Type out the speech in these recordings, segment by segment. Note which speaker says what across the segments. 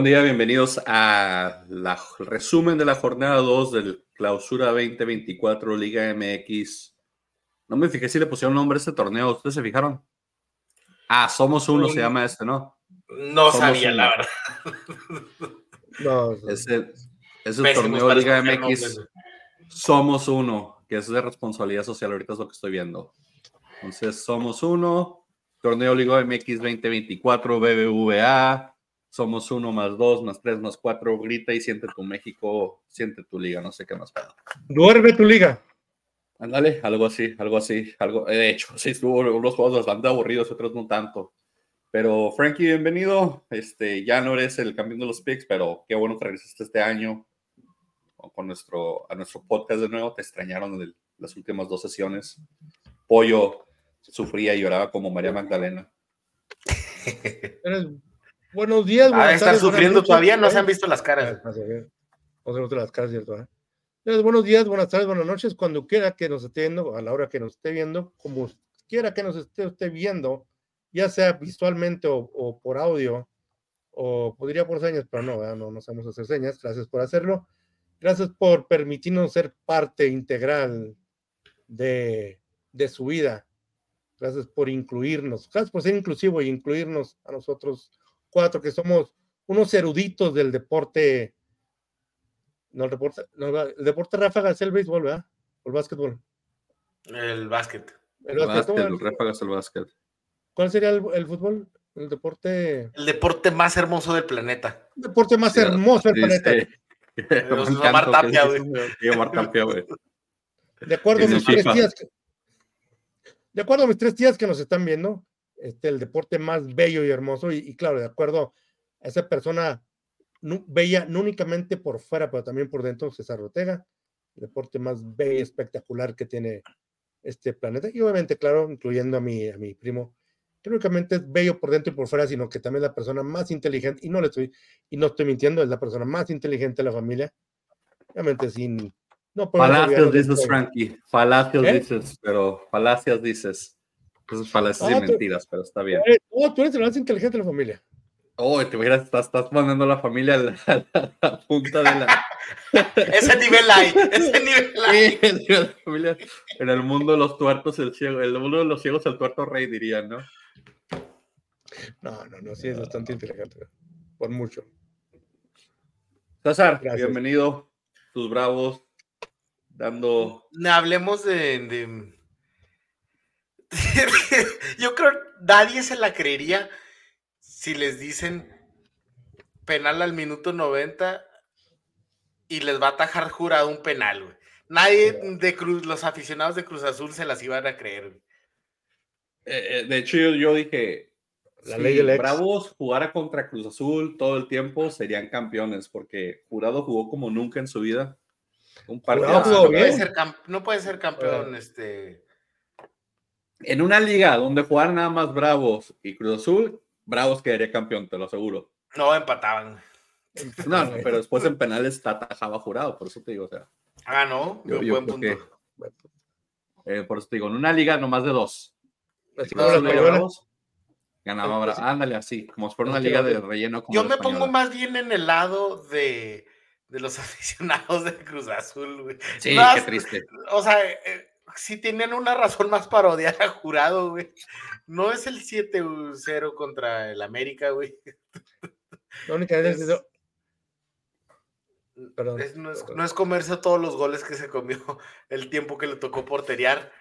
Speaker 1: Buen día, bienvenidos a la resumen de la jornada 2 del Clausura 2024 Liga MX. No me fijé si le pusieron nombre a este torneo, ¿ustedes se fijaron? Ah, Somos Uno se llama este, ¿no?
Speaker 2: No sabía, la verdad.
Speaker 1: No, ese, ese torneo Liga MX Somos Uno, que es de responsabilidad social, ahorita es lo que estoy viendo. Entonces, Somos Uno, torneo Liga MX 2024, BBVA, somos uno más dos, más tres, más cuatro, grita y siente tu México, siente tu liga, no sé qué más pedo.
Speaker 3: Duerme tu liga.
Speaker 1: Ándale, algo así, algo así, algo, de hecho, sí, estuvo unos juegos bastante aburridos, otros no tanto. Pero Frankie, bienvenido. Este, ya no eres el campeón de los picks, pero qué bueno que regresaste este año con nuestro, a nuestro podcast de nuevo. Te extrañaron de las últimas dos sesiones. Pollo sufría y lloraba como María Magdalena.
Speaker 3: Buenos días,
Speaker 2: buenas ah, estar sufriendo todavía, no se han visto las caras.
Speaker 3: No se visto las caras, ¿cierto? ¿eh? Buenos días, buenas tardes, buenas noches, cuando quiera que nos esté viendo, a la hora que nos esté viendo, como quiera que nos esté, viendo, ya sea visualmente o, por audio, o podría por señas, pero no, no, no sabemos hacer señas. Gracias por hacerlo. Gracias por permitirnos ser parte integral de, de su vida. Gracias por incluirnos. Gracias por ser inclusivo y incluirnos a nosotros cuatro que somos unos eruditos del deporte. No, el deporte, el deporte ráfaga es el béisbol, ¿verdad? O el básquetbol.
Speaker 2: El básquet.
Speaker 1: El, básquet, el ráfaga es el básquet.
Speaker 3: ¿Cuál sería el, fútbol? El deporte.
Speaker 2: El deporte más hermoso del planeta.
Speaker 3: El deporte más hermoso del planeta. De acuerdo a mis tres tías que, de acuerdo a mis tres tías que nos están viendo, este, el deporte más bello y hermoso, y, claro, de acuerdo a esa persona bella, no únicamente por fuera, pero también por dentro, César Ortega, el deporte más bello y espectacular que tiene este planeta, y obviamente, claro, incluyendo a mi, a mi primo, que no únicamente es bello por dentro y por fuera, sino que también es la persona más inteligente, y no le estoy, y no estoy mintiendo, es la persona más inteligente de la familia, obviamente sin...
Speaker 1: No falacias dices, Frankie, falacias ¿Eh? dices, pero falacias dices. Esas falacias y mentiras, pero está bien.
Speaker 3: Oh, tú eres el más inteligente de la familia.
Speaker 1: Oh, te imaginas, estás, estás mandando a la familia a la, punta de la.
Speaker 2: ese nivel hay, ese nivel hay.
Speaker 1: en el mundo de los tuertos, el ciego, en el mundo de los ciegos, el tuerto rey, dirían, ¿no?
Speaker 3: No, no, no, sí es bastante inteligente, por mucho.
Speaker 1: César, bienvenido, tus bravos, dando.
Speaker 2: Hablemos de Yo creo nadie se la creería si les dicen penal al minuto 90 y les va a atajar jurado un penal, Nadie de Cruz, los aficionados de Cruz Azul se las iban a creer.
Speaker 1: Eh, eh, de hecho, yo, dije, la ley del Bravos jugara contra Cruz Azul todo el tiempo, serían campeones, porque Jurado jugó como nunca en su vida.
Speaker 2: Un partido. No, puede ser, no puede ser campeón, este
Speaker 1: en una liga donde jugaran nada más Bravos y Cruz Azul, Bravos quedaría campeón, te lo aseguro.
Speaker 2: No, empataban.
Speaker 1: No, pero después en penales atajaba jurado, por eso te digo, o sea.
Speaker 2: Ah, no, yo, buen punto.
Speaker 1: Eh, por eso te digo, en una liga nomás de dos. Bravos, ganaba Bravos. Ándale, así, como si fuera una liga de relleno.
Speaker 2: yo me pongo más bien en el lado de, de los aficionados de Cruz Azul, güey.
Speaker 1: Sí, qué triste.
Speaker 2: O sea, eh, si tienen una razón más para odiar a jurado, güey. No es el 7-0 contra el América, güey.
Speaker 3: La única vez es,
Speaker 2: Perdón, no, es, no, es, comerse todos los goles que se comió el tiempo que le tocó porterear.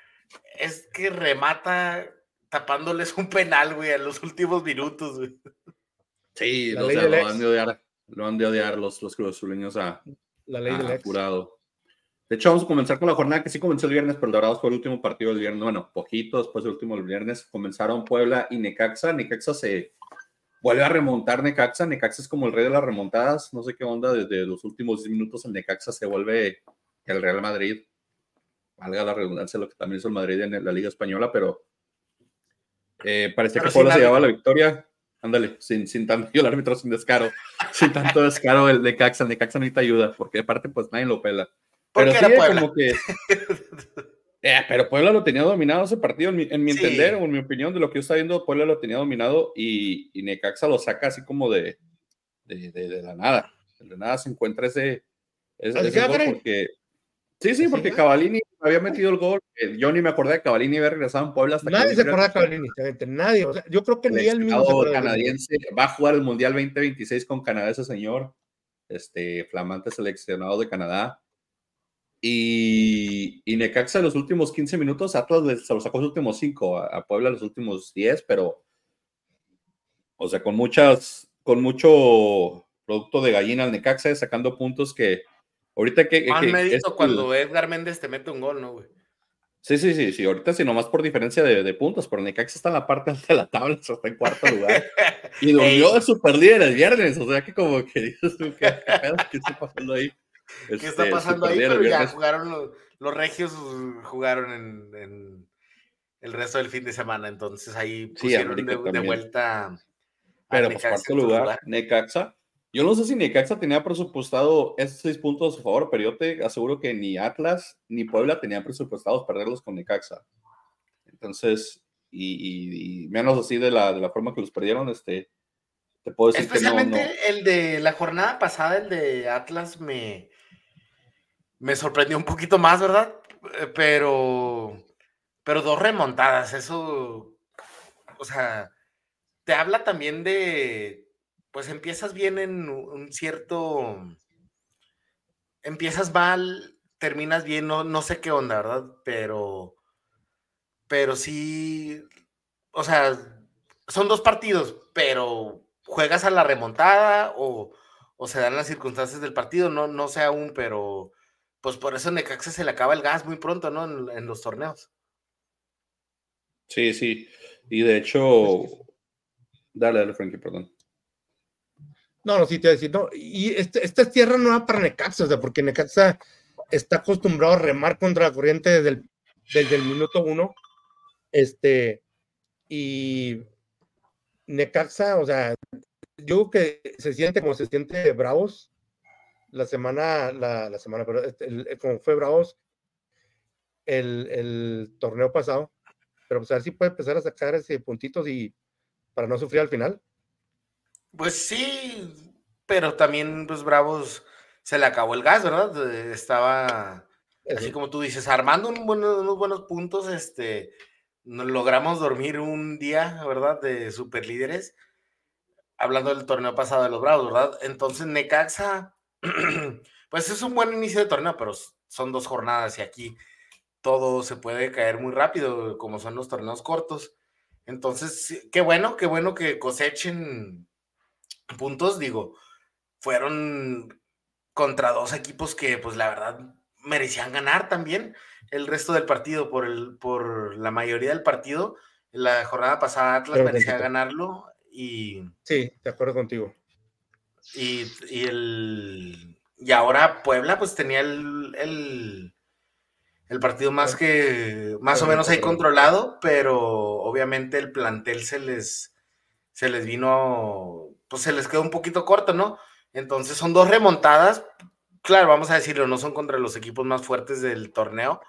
Speaker 2: Es que remata tapándoles un penal, güey, en los últimos minutos, güey.
Speaker 1: Sí, lo, han de odiar, lo han de odiar los, los cruzazuleños a,
Speaker 3: la ley a
Speaker 1: jurado. De hecho, vamos a comenzar con la jornada que sí comenzó el viernes, pero Dorados fue el último partido del viernes. Bueno, poquito después del último del viernes comenzaron Puebla y Necaxa. Necaxa se vuelve a remontar Necaxa. Necaxa es como el rey de las remontadas. No sé qué onda, desde los últimos 10 minutos el Necaxa se vuelve el Real Madrid. Valga la redundancia, lo que también hizo el Madrid en la Liga Española, pero eh, parecía que Puebla se llevaba la victoria. Ándale, sin, sin tanto, el árbitro sin descaro, sin tanto descaro el Necaxa. El Necaxa necesita ayuda, porque aparte, pues nadie lo pela. Pero sí, como que. Eh, pero Puebla lo tenía dominado ese partido, en mi, entender o en mi opinión, de lo que yo estaba viendo, Puebla lo tenía dominado y, Necaxa lo saca así como de, de, de, la nada. De nada se encuentra ese, ese, gol porque... Sí, sí, porque Cavalini había metido el gol. Yo ni me acordé de Cavalini había regresado en Puebla hasta
Speaker 3: Nadie se acordaba de Cavalini, nadie. O sea, yo creo que ni él mismo.
Speaker 1: canadiense va a jugar el Mundial 2026 con Canadá, ese señor. Este flamante seleccionado de Canadá. Y, y Necaxa en los últimos 15 minutos, Atlas se lo sacó los últimos 5, a, Puebla los últimos 10, pero, o sea, con muchas, con mucho producto de gallina al Necaxa, sacando puntos que ahorita que...
Speaker 2: Más mérito cuando Edgar Méndez te mete un gol, ¿no, güey?
Speaker 1: Sí, sí, sí, sí, ahorita sí, nomás por diferencia de, de puntos, pero Necaxa está en la parte alta de la tabla, está en cuarto lugar. y durmió de super líder el viernes, o sea que como que dices tú, ¿qué, qué está pasando ahí?
Speaker 2: ¿Qué está este, pasando ahí? Pero ya jugaron los, regios, jugaron en, el resto del fin de semana, entonces ahí pusieron de, vuelta.
Speaker 1: Pero pues cuarto lugar, Necaxa. Yo no sé si Necaxa tenía presupuestado esos seis puntos a favor, pero yo te aseguro que ni Atlas ni Puebla tenían presupuestados perderlos con Necaxa. Entonces, y, menos así de la, de la forma que los perdieron, este, te puedo decir
Speaker 2: Especialmente
Speaker 1: que no,
Speaker 2: el de la jornada pasada, el de Atlas, me, me sorprendió un poquito más, ¿verdad? Eh, pero, pero dos remontadas, eso, o sea, te habla también de, pues empiezas bien en un cierto, empiezas mal, terminas bien, no, no sé qué onda, ¿verdad? Pero, pero sí, o sea, son dos partidos, pero juegas a la remontada o, o se dan las circunstancias del partido, no, no sé aún, pero pues por eso Necaxa se le acaba el gas muy pronto, ¿no? En, los torneos.
Speaker 1: Sí, sí. Y de hecho, dale, dale, Frankie, perdón.
Speaker 3: No, no, sí te voy a decir, no. Y este, esta es tierra nueva para Necaxa, o sea, porque Necaxa está acostumbrado a remar contra la corriente desde el, desde el minuto uno. Este, y Necaxa, o sea, yo creo que se siente como se siente Bravos la semana, la, la semana, pero este, como fue Bravos el, el, torneo pasado, pero pues a ver si puede empezar a sacar ese puntitos y para no sufrir al final.
Speaker 2: Pues sí, pero también pues Bravos se le acabó el gas, ¿verdad? Estaba, así como tú dices, armando unos buenos puntos, este, logramos dormir un día, ¿verdad? De super líderes, hablando del torneo pasado de los Bravos, ¿verdad? Entonces Necaxa pues es un buen inicio de torneo, pero son dos jornadas y aquí todo se puede caer muy rápido, como son los torneos cortos. Entonces, qué bueno, qué bueno que cosechen puntos, digo, fueron contra dos equipos que, pues la verdad, merecían ganar también el resto del partido por, el, por la mayoría del partido. La jornada pasada Atlas merecía ganarlo y...
Speaker 3: Sí, de acuerdo contigo.
Speaker 2: Y, el, y ahora Puebla pues tenía el, el, partido más que más o menos ahí controlado, pero obviamente el plantel se les, se les vino, pues se les quedó un poquito corto, ¿no? Entonces son dos remontadas, claro, vamos a decirlo, no son contra los equipos más fuertes del torneo,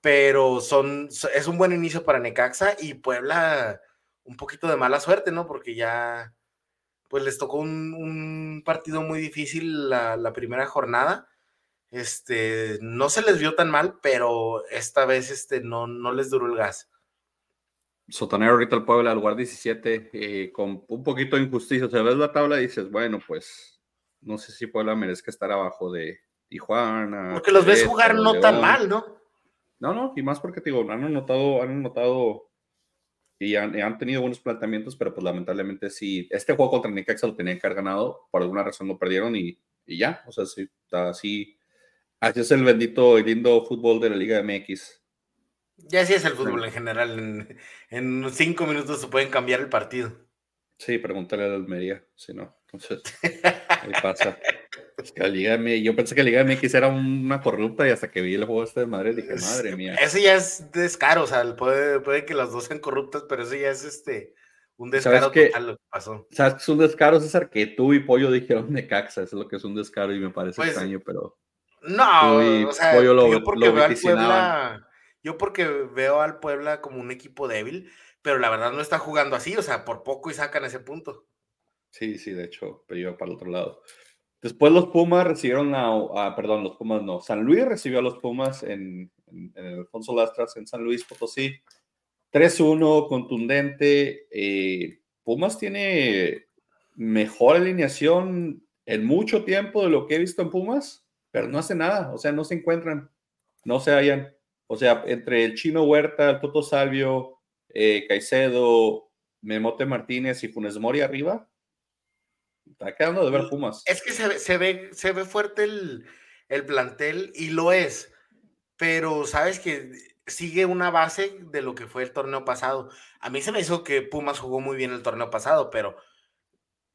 Speaker 2: pero son, es un buen inicio para Necaxa y Puebla un poquito de mala suerte, ¿no? Porque ya pues les tocó un, partido muy difícil la, primera jornada. Este, no se les vio tan mal, pero esta vez este, no, no les duró el gas.
Speaker 1: Sotanero ahorita el Puebla, lugar 17, eh, con un poquito de injusticia. O sea, ves la tabla y dices, bueno, pues no sé si Puebla merezca estar abajo de Tijuana.
Speaker 2: Porque los ves jugar no tan mal, ¿no?
Speaker 1: No, no, y más porque te digo, han anotado, han anotado y han, tenido buenos planteamientos, pero pues lamentablemente sí, este juego contra Necaxa lo tenían que haber ganado, por alguna razón lo perdieron y, y ya, o sea, sí, así, así es el bendito y lindo fútbol de la Liga MX.
Speaker 2: Ya así es el fútbol en general, en, en cinco minutos se pueden cambiar el partido.
Speaker 1: Sí, pregúntale a la Almería, si no, entonces, ahí pasa. la Liga yo pensé que la Liga MX era una corrupta y hasta que vi el juego este de Madrid dije, madre mía.
Speaker 2: Eso ya es descaro, o sea, puede, puede que las dos sean corruptas, pero eso ya es este un descaro total lo que pasó.
Speaker 1: ¿Sabes que es un descaro, César? Que tú y Pollo dijeron de Caxa, eso es lo que es un descaro y me parece pues, extraño, pero...
Speaker 2: No, o sea, yo porque veo al Puebla, yo porque veo al Puebla como un equipo débil, pero la verdad no está jugando así, o sea, por poco y sacan ese punto.
Speaker 1: Sí, sí, de hecho, pero yo para el otro lado. Después los Pumas recibieron a, perdón, los Pumas no, San Luis recibió a los Pumas en, en, el Alfonso Lastras en San Luis Potosí. 3-1, contundente. Eh, Pumas tiene mejor alineación en mucho tiempo de lo que he visto en Pumas, pero no hace nada, o sea, no se encuentran, no se hallan. O sea, entre el Chino Huerta, el Toto Salvio, eh, Caicedo, Memote Martínez y Funes Mori arriba, está quedando de ver Pumas.
Speaker 2: Es que se, ve, se ve fuerte el, el plantel y lo es, pero sabes que sigue una base de lo que fue el torneo pasado. A mí se me hizo que Pumas jugó muy bien el torneo pasado, pero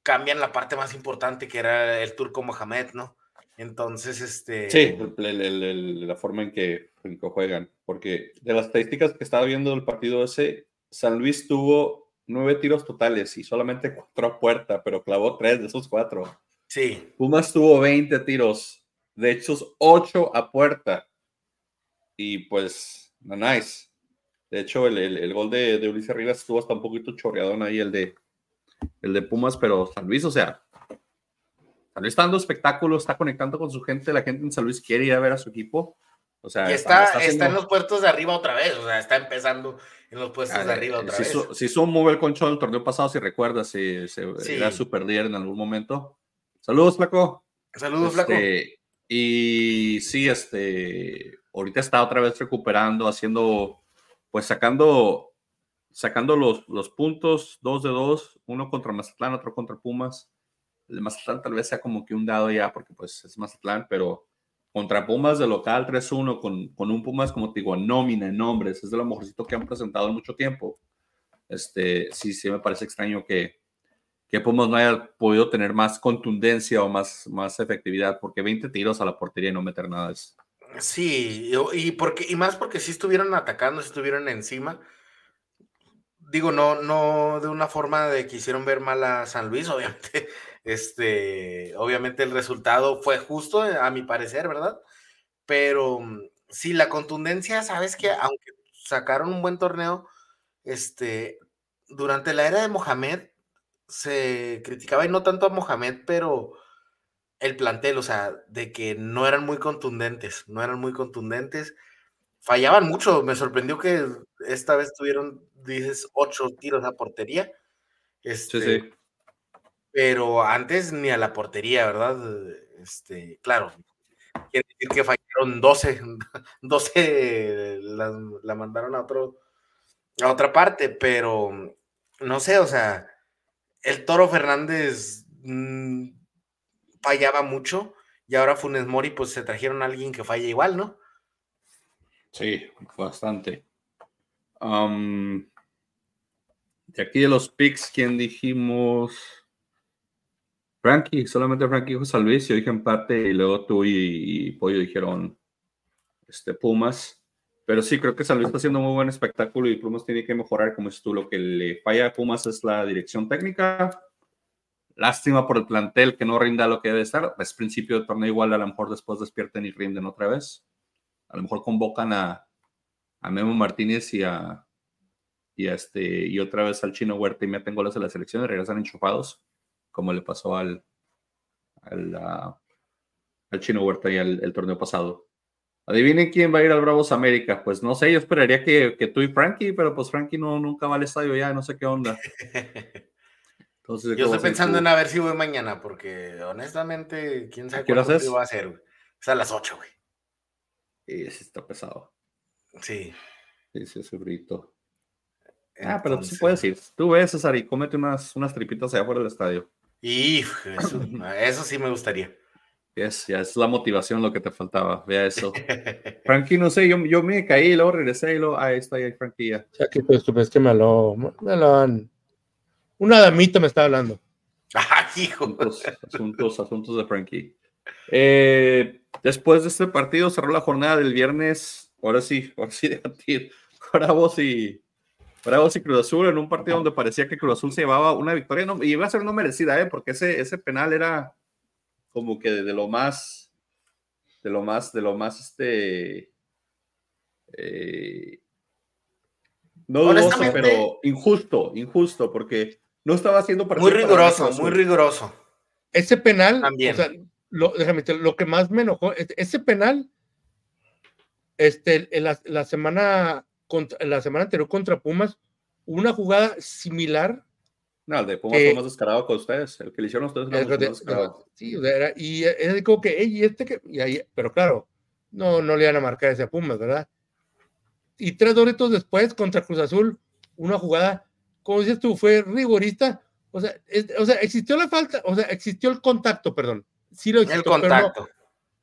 Speaker 2: cambian la parte más importante que era el turco Mohamed, ¿no? Entonces, este...
Speaker 1: Sí, la forma en que, juegan, porque de las estadísticas que estaba viendo del partido ese, San Luis tuvo nueve tiros totales y solamente cuatro a puerta, pero clavó tres de esos cuatro.
Speaker 2: Sí.
Speaker 1: Pumas tuvo 20 tiros, de hecho, ocho a puerta. Y pues, no nice. De hecho, el, gol de, de, Ulises Rivas estuvo hasta un poquito chorreadón ahí, el de, el de Pumas, pero San Luis, o sea, San Luis está dando espectáculo, está conectando con su gente, la gente en San Luis quiere ir a ver a su equipo. O sea,
Speaker 2: está, está, en los puestos de arriba otra vez, o sea, está empezando en los puestos de arriba otra vez.
Speaker 1: Si hizo muy buen concho el torneo pasado, si recuerdas, si, era super líder en algún momento. Saludos, Flaco.
Speaker 2: Saludos, Flaco.
Speaker 1: Este, y sí, este, ahorita está otra vez recuperando, haciendo, pues sacando, sacando los, los puntos, dos de dos, uno contra Mazatlán, otro contra Pumas. El Mazatlán tal vez sea como que un dado ya, porque pues es Mazatlán, pero contra Pumas de local 3-1, con, con, un Pumas, como te digo, nómina, en nombres, es de lo mejorcito que han presentado en mucho tiempo. Este, sí, sí me parece extraño que, que Pumas no haya podido tener más contundencia o más, más efectividad, porque 20 tiros a la portería y no meter nada es,
Speaker 2: Sí, y, porque, y más porque sí estuvieron atacando, sí estuvieron encima. Digo, no, no de una forma de que hicieron ver mal a San Luis, obviamente. Este, obviamente el resultado fue justo, a mi parecer, ¿verdad? Pero mm, sí, la contundencia, sabes que aunque sacaron un buen torneo, este, durante la era de Mohamed se criticaba y no tanto a Mohamed, pero el plantel, o sea, de que no eran muy contundentes, no eran muy contundentes, fallaban mucho, me sorprendió que esta vez tuvieron, dices, ocho tiros a portería. Este, sí, sí. Pero antes ni a la portería, ¿verdad? Este, claro, quiere decir que fallaron 12, 12 la, la mandaron a otro, a otra parte, pero no sé, o sea, el Toro Fernández mm, fallaba mucho y ahora Funes Mori pues se trajeron a alguien que falla igual, ¿no?
Speaker 1: Sí, bastante. de aquí de los picks, ¿quién dijimos? Frankie, solamente Frankie dijo San Luis, yo dije empate y luego tú y, Pollo dijeron este, Pumas. Pero sí, creo que San Luis está haciendo un muy buen espectáculo y Pumas tiene que mejorar, como es tú. Lo que le falla a Pumas es la dirección técnica Lástima por el plantel que no rinda lo que debe estar. Es principio de torneo igual, a lo mejor después despierten y rinden otra vez. A lo mejor convocan a, Memo Martínez y a, y este y otra vez al Chino Huerta y meten goles a la selección y regresan enchufados, como le pasó al, al, al Chino Huerta y al el torneo pasado. Adivinen quién va a ir al Bravos América. Pues no sé, yo esperaría que, que tú y Frankie, pero pues Frankie no, nunca va al estadio ya, no sé qué onda.
Speaker 2: Yo estoy pensando en a ver si voy mañana, porque honestamente, quién sabe
Speaker 1: cuándo va
Speaker 2: a ser, güey. Es a las 8, güey.
Speaker 1: Y sí está pesado.
Speaker 2: Sí.
Speaker 1: Sí, sí, ese brito. Ah, pero sí puedes ir. Tú ves, César, y cómete unas, unas tripitas allá fuera del estadio.
Speaker 2: Y eso, eso sí me gustaría.
Speaker 1: Es, ya es la motivación lo que te faltaba. Vea eso. Frankie, no sé, yo, yo me caí y luego regresé y luego, ahí está, ahí Frankie ya.
Speaker 3: Ya que pues, pues que me lo, me lo han una damita me está hablando.
Speaker 2: Ah, hijo.
Speaker 1: Asuntos, asuntos, de Frankie. Eh, después de este partido cerró la jornada del viernes. Ahora sí, ahora sí debatir. Bravos y Bravos y Cruz Azul en un partido donde parecía que Cruz Azul se llevaba una victoria y iba a ser no merecida, ¿eh? porque ese, ese penal era como que de, lo más, de lo más, de lo más, este, eh, no dudoso, pero injusto, injusto, porque no estaba haciendo
Speaker 2: Muy riguroso, muy riguroso.
Speaker 3: Ese penal, También. o sea, lo, déjame lo que más me enojó, ese penal, este, la, la semana contra, la semana anterior contra Pumas, una jugada similar.
Speaker 1: No, el de Pumas fue más descarado con ustedes. El que le hicieron a ustedes
Speaker 3: más descarado. Sí, era, y es como que, y este que, y ahí, pero claro, no, no le iban a marcar ese a Pumas, ¿verdad? Y tres doritos después contra Cruz Azul, una jugada, como dices tú, fue rigorista. O sea, o sea, existió la falta, o sea, existió el contacto, perdón. Sí lo existió,
Speaker 2: El contacto.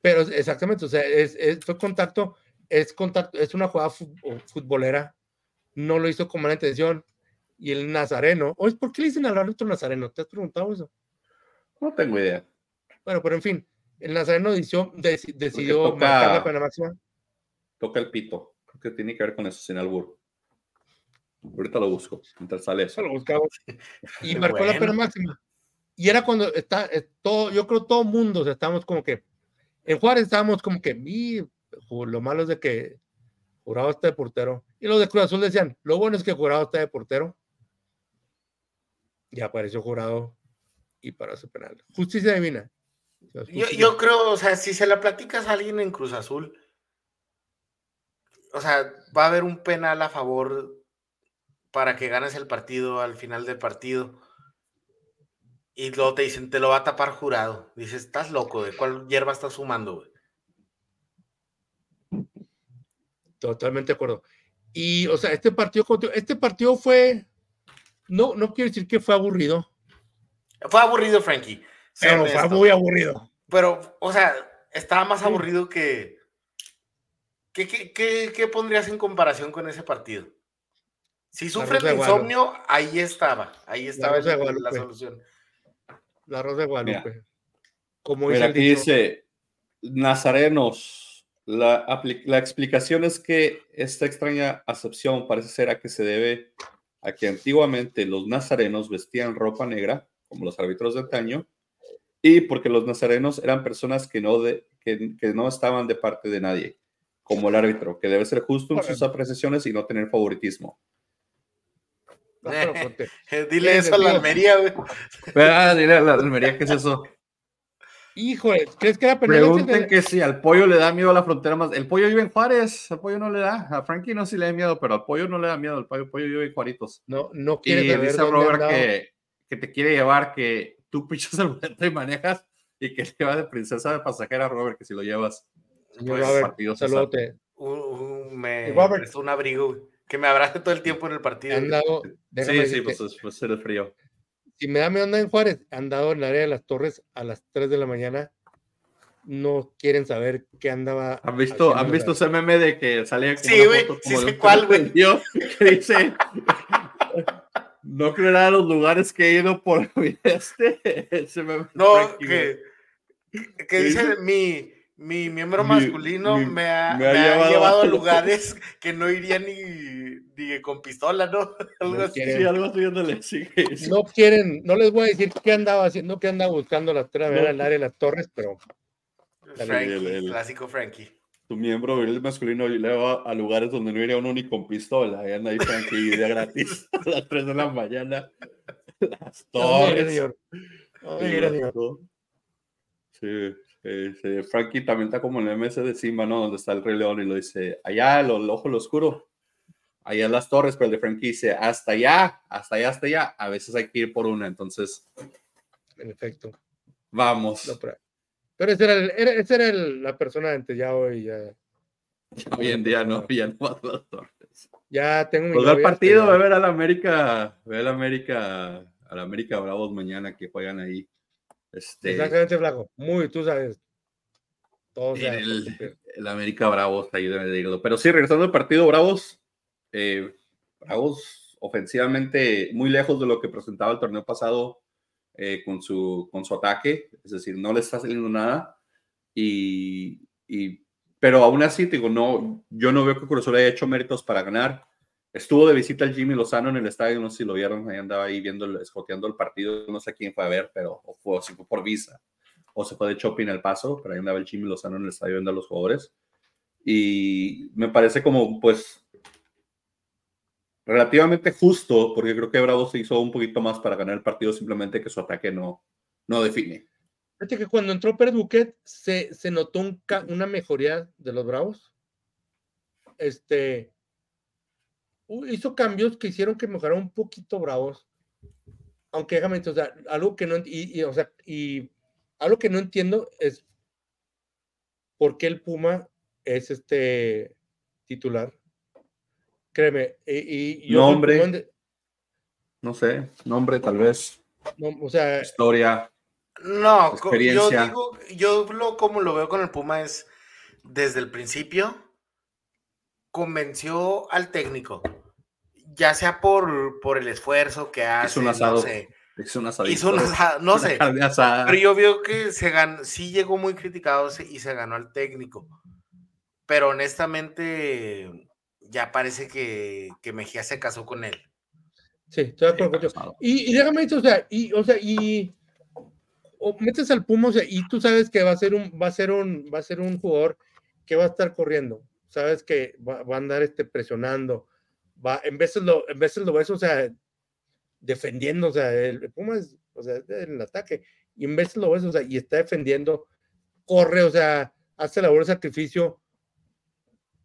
Speaker 3: Pero, exactamente, o sea, es, fue contacto, es contacto, es una jugada futbolera. No lo hizo con mala intención. Y el Nazareno, oye, ¿por qué le dicen al árbitro Nazareno? ¿Te has preguntado eso?
Speaker 1: No tengo idea.
Speaker 3: Bueno, pero en fin, el Nazareno decidió, decidió marcar la pena máxima.
Speaker 1: Toca el pito. Creo que tiene que ver con eso, sin albur. Ahorita lo busco, mientras sale eso.
Speaker 3: Lo buscamos. Y marcó la pena máxima. Y era cuando está eh, todo, yo creo todo mundo, o sea, estábamos como que, en Juárez estábamos como que, lo malo es de que Jurado está de portero. Y los de Cruz Azul decían, lo bueno es que Jurado está de portero. Y apareció Jurado y para su penal. Justicia divina.
Speaker 2: Yo, yo, creo, o sea, si se la platicas a alguien en Cruz Azul, o sea, va a haber un penal a favor para que ganes el partido al final del partido. Y luego te dicen, te lo va a tapar jurado. Dices, estás loco, ¿de cuál hierba estás sumando, güey?
Speaker 3: Totalmente de acuerdo. Y, o sea, este partido, este partido fue, no, no quiero decir que fue aburrido.
Speaker 2: Fue aburrido, Frankie.
Speaker 3: Pero fue muy aburrido.
Speaker 2: Pero, o sea, estaba más aburrido que... ¿Qué, qué, pondrías en comparación con ese partido? Si sufres de insomnio, ahí estaba. Ahí estaba la, solución.
Speaker 3: La arroz de Guadalupe.
Speaker 1: Como dice aquí dice Nazarenos. La, la explicación es que esta extraña acepción parece ser a que se debe a que antiguamente los nazarenos vestían ropa negra, como los árbitros de antaño, y porque los nazarenos eran personas que no, de, que, que no estaban de parte de nadie, como el árbitro, que debe ser justo en sus apreciaciones y no tener favoritismo.
Speaker 2: dile eso a la Almería, güey.
Speaker 1: Ah, dile a la Almería, ¿qué es eso?
Speaker 3: Híjole, ¿crees que era
Speaker 1: Pregunten que si al pollo le da miedo a la frontera más. El pollo vive en Juárez, al pollo no le da. A Frankie no sí le da miedo, pero al pollo no le da miedo. El pollo, pollo vive en Juaritos.
Speaker 3: No, no quiere
Speaker 1: Y dice Robert que, que, te quiere llevar, que tú pichas el boleto y manejas y que te va de princesa de pasajera, Robert, que si lo llevas.
Speaker 3: Señor pues, Robert,
Speaker 2: me un abrigo, que me abrace todo el tiempo en el partido.
Speaker 3: Andado,
Speaker 1: sí, sí, pues, pues el frío
Speaker 3: si me da miedo andar en Juárez, han dado en el área de las torres a las 3 de la mañana. No quieren saber qué andaba.
Speaker 1: ¿Han visto, ¿han visto ese meme de que salía
Speaker 2: como sí, güey, sí sé cuál, güey.
Speaker 1: Que dice, no creerá los lugares que he ido por este. Ese meme
Speaker 2: no, que, que dice mi mi miembro masculino me, ha, llevado, a lugares que no iría ni, ni con pistola, ¿no?
Speaker 1: Algo no así. Sí, algo así,
Speaker 3: No quieren, no les voy a decir qué andaba haciendo, qué andaba buscando la no. el área de las torres, pero.
Speaker 2: Frankie, el, clásico Frankie.
Speaker 1: Tu miembro masculino le va a lugares donde no iría uno ni con pistola. Y anda ahí Frankie gratis a las 3 de la mañana. Las torres. Sí. Eh, Frankie también está como en el MS de Simba, ¿no? Donde está el Rey León y lo dice, allá, el, el ojo lo oscuro, allá en las torres, pero el de Frankie dice, hasta allá, hasta allá, hasta allá. A veces hay que ir por una, entonces.
Speaker 3: En efecto.
Speaker 1: Vamos.
Speaker 3: pero, esa era, esa era la persona antes, ya hoy ya.
Speaker 1: Hoy en día no, ya no más las torres.
Speaker 3: Ya tengo
Speaker 1: mi. Pues partido, a ver a la América, ve a la América, a la América Bravos mañana que juegan ahí. Este,
Speaker 3: Exactamente, Flaco. Muy, tú sabes.
Speaker 1: Todo el, el, América Bravos debe de irlo. Pero sí, regresando al partido, Bravos, eh, Bravos ofensivamente muy lejos de lo que presentaba el torneo pasado eh, con, su, con su ataque. Es decir, no le está saliendo nada. Y, y pero aún así, digo, no, yo no veo que Cruz haya hecho méritos para ganar. Estuvo de visita el Jimmy Lozano en el estadio, no sé si lo vieron, ahí andaba ahí viendo, escoteando el partido, no sé quién fue a ver, pero o fue, si fue por visa o se fue de shopping el paso, pero ahí andaba el Jimmy Lozano en el estadio viendo a los jugadores. Y me parece como, pues, relativamente justo, porque creo que Bravo se hizo un poquito más para ganar el partido, simplemente que su ataque no, no define.
Speaker 3: Fíjate que cuando entró Pérez Buquet se, se notó una mejoría de los Bravos. Este hizo cambios que hicieron que mejorara un poquito Bravos. Aunque déjame, o sea, algo que no y, o sea, y algo que no entiendo es por qué el Puma es este titular. Créeme, y,
Speaker 1: yo nombre, no sé, nombre tal vez.
Speaker 3: o sea,
Speaker 1: historia.
Speaker 2: No, yo digo, yo lo, como lo veo con el Puma es desde el principio convenció al técnico, ya sea por, por el esfuerzo que hace,
Speaker 1: un asado.
Speaker 2: no sé.
Speaker 1: Es un asado,
Speaker 2: no sé. Pero yo veo que se ganó, sí llegó muy criticado y se ganó al técnico. Pero honestamente, ya parece que, que Mejía se casó con él.
Speaker 3: Sí, estoy de acuerdo Y, y, déjame decir, o sea, y, o sea, y o metes al Puma, o sea, y tú sabes que va a ser un, va a ser un, va a ser un jugador que va a estar corriendo, sabes que va, a andar este, presionando, va, en veces lo, en veces lo ves, o sea, defendiendo, o sea, el, Puma es, o sea, en el ataque, y en veces lo ves, o sea, y está defendiendo, corre, o sea, hace labor de sacrificio,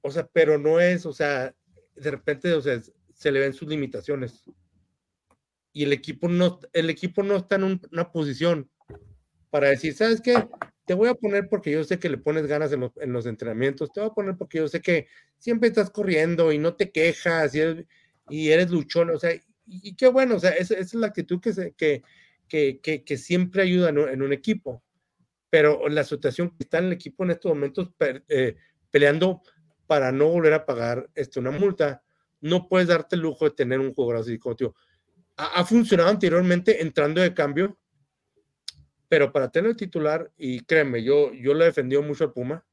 Speaker 3: o sea, pero no es, o sea, de repente, o sea, se le ven sus limitaciones. Y el equipo no, el equipo no está en una posición para decir, ¿sabes qué? Te voy a poner porque yo sé que le pones ganas en los, entrenamientos, te voy a poner porque yo sé que siempre estás corriendo y no te quejas y eres, luchón, o sea, y, qué bueno, o sea, esa, es la actitud que, se, que, que, que, siempre ayuda en un, equipo. Pero la situación que está en el equipo en estos momentos eh, peleando para no volver a pagar este, una multa, no puedes darte el lujo de tener un jugador así como tío. Ha, ha funcionado anteriormente entrando de cambio pero para tener el titular, y créeme, yo, yo le he defendido mucho al Puma.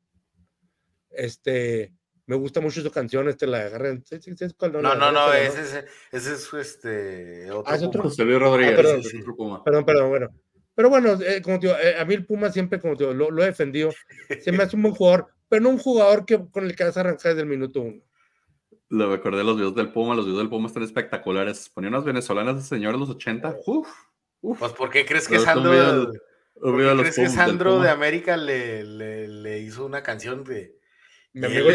Speaker 3: Este, me gusta mucho su canción, este, la agarré.
Speaker 2: No, no, no, no, ese, es, ese es este.
Speaker 3: Otro ah, es otro.
Speaker 1: José Luis Rodríguez.
Speaker 3: Ah, perdón, sí, Puma. perdón, perdón, bueno. Pero bueno, eh, como te digo, eh, a mí el Puma siempre, como te digo, lo, lo, he defendido. Se me hace un buen jugador, pero no un jugador que, con el que vas a arrancar desde el minuto uno.
Speaker 1: Lo recordé los videos del Puma, los videos del Puma están espectaculares. Ponía unas venezolanas de señor de los 80. Uf.
Speaker 2: Pues, ¿por qué crees que Sandro, crees que Sandro de América le, le, le, hizo una canción de.
Speaker 3: Mi amigo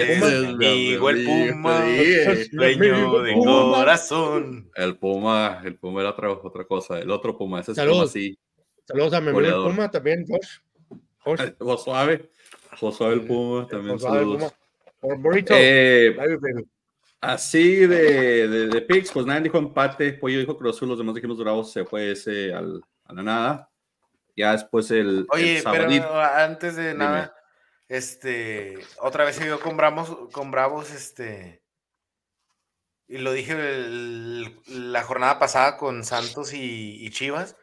Speaker 3: el Puma.
Speaker 2: el Puma, dueño de corazón.
Speaker 1: El Puma, el Puma era otra, otra cosa. El otro Puma, ese es Saludos. así.
Speaker 3: Saludos a mi amigo el Puma también, Josh.
Speaker 1: Josh. Josuave. Josuave el Puma también.
Speaker 3: Josuave saludos. Puma. Eh,
Speaker 1: Así de, de, de picks, pues nadie dijo empate, Pollo dijo Cruz Azul, los demás dijimos Bravos, se fue ese al, a la nada. Ya después el.
Speaker 2: Oye, pero antes de nada, este, otra vez se vio con Bravos, con Bravos, este, y lo dije la jornada pasada con Santos y, y, Chivas.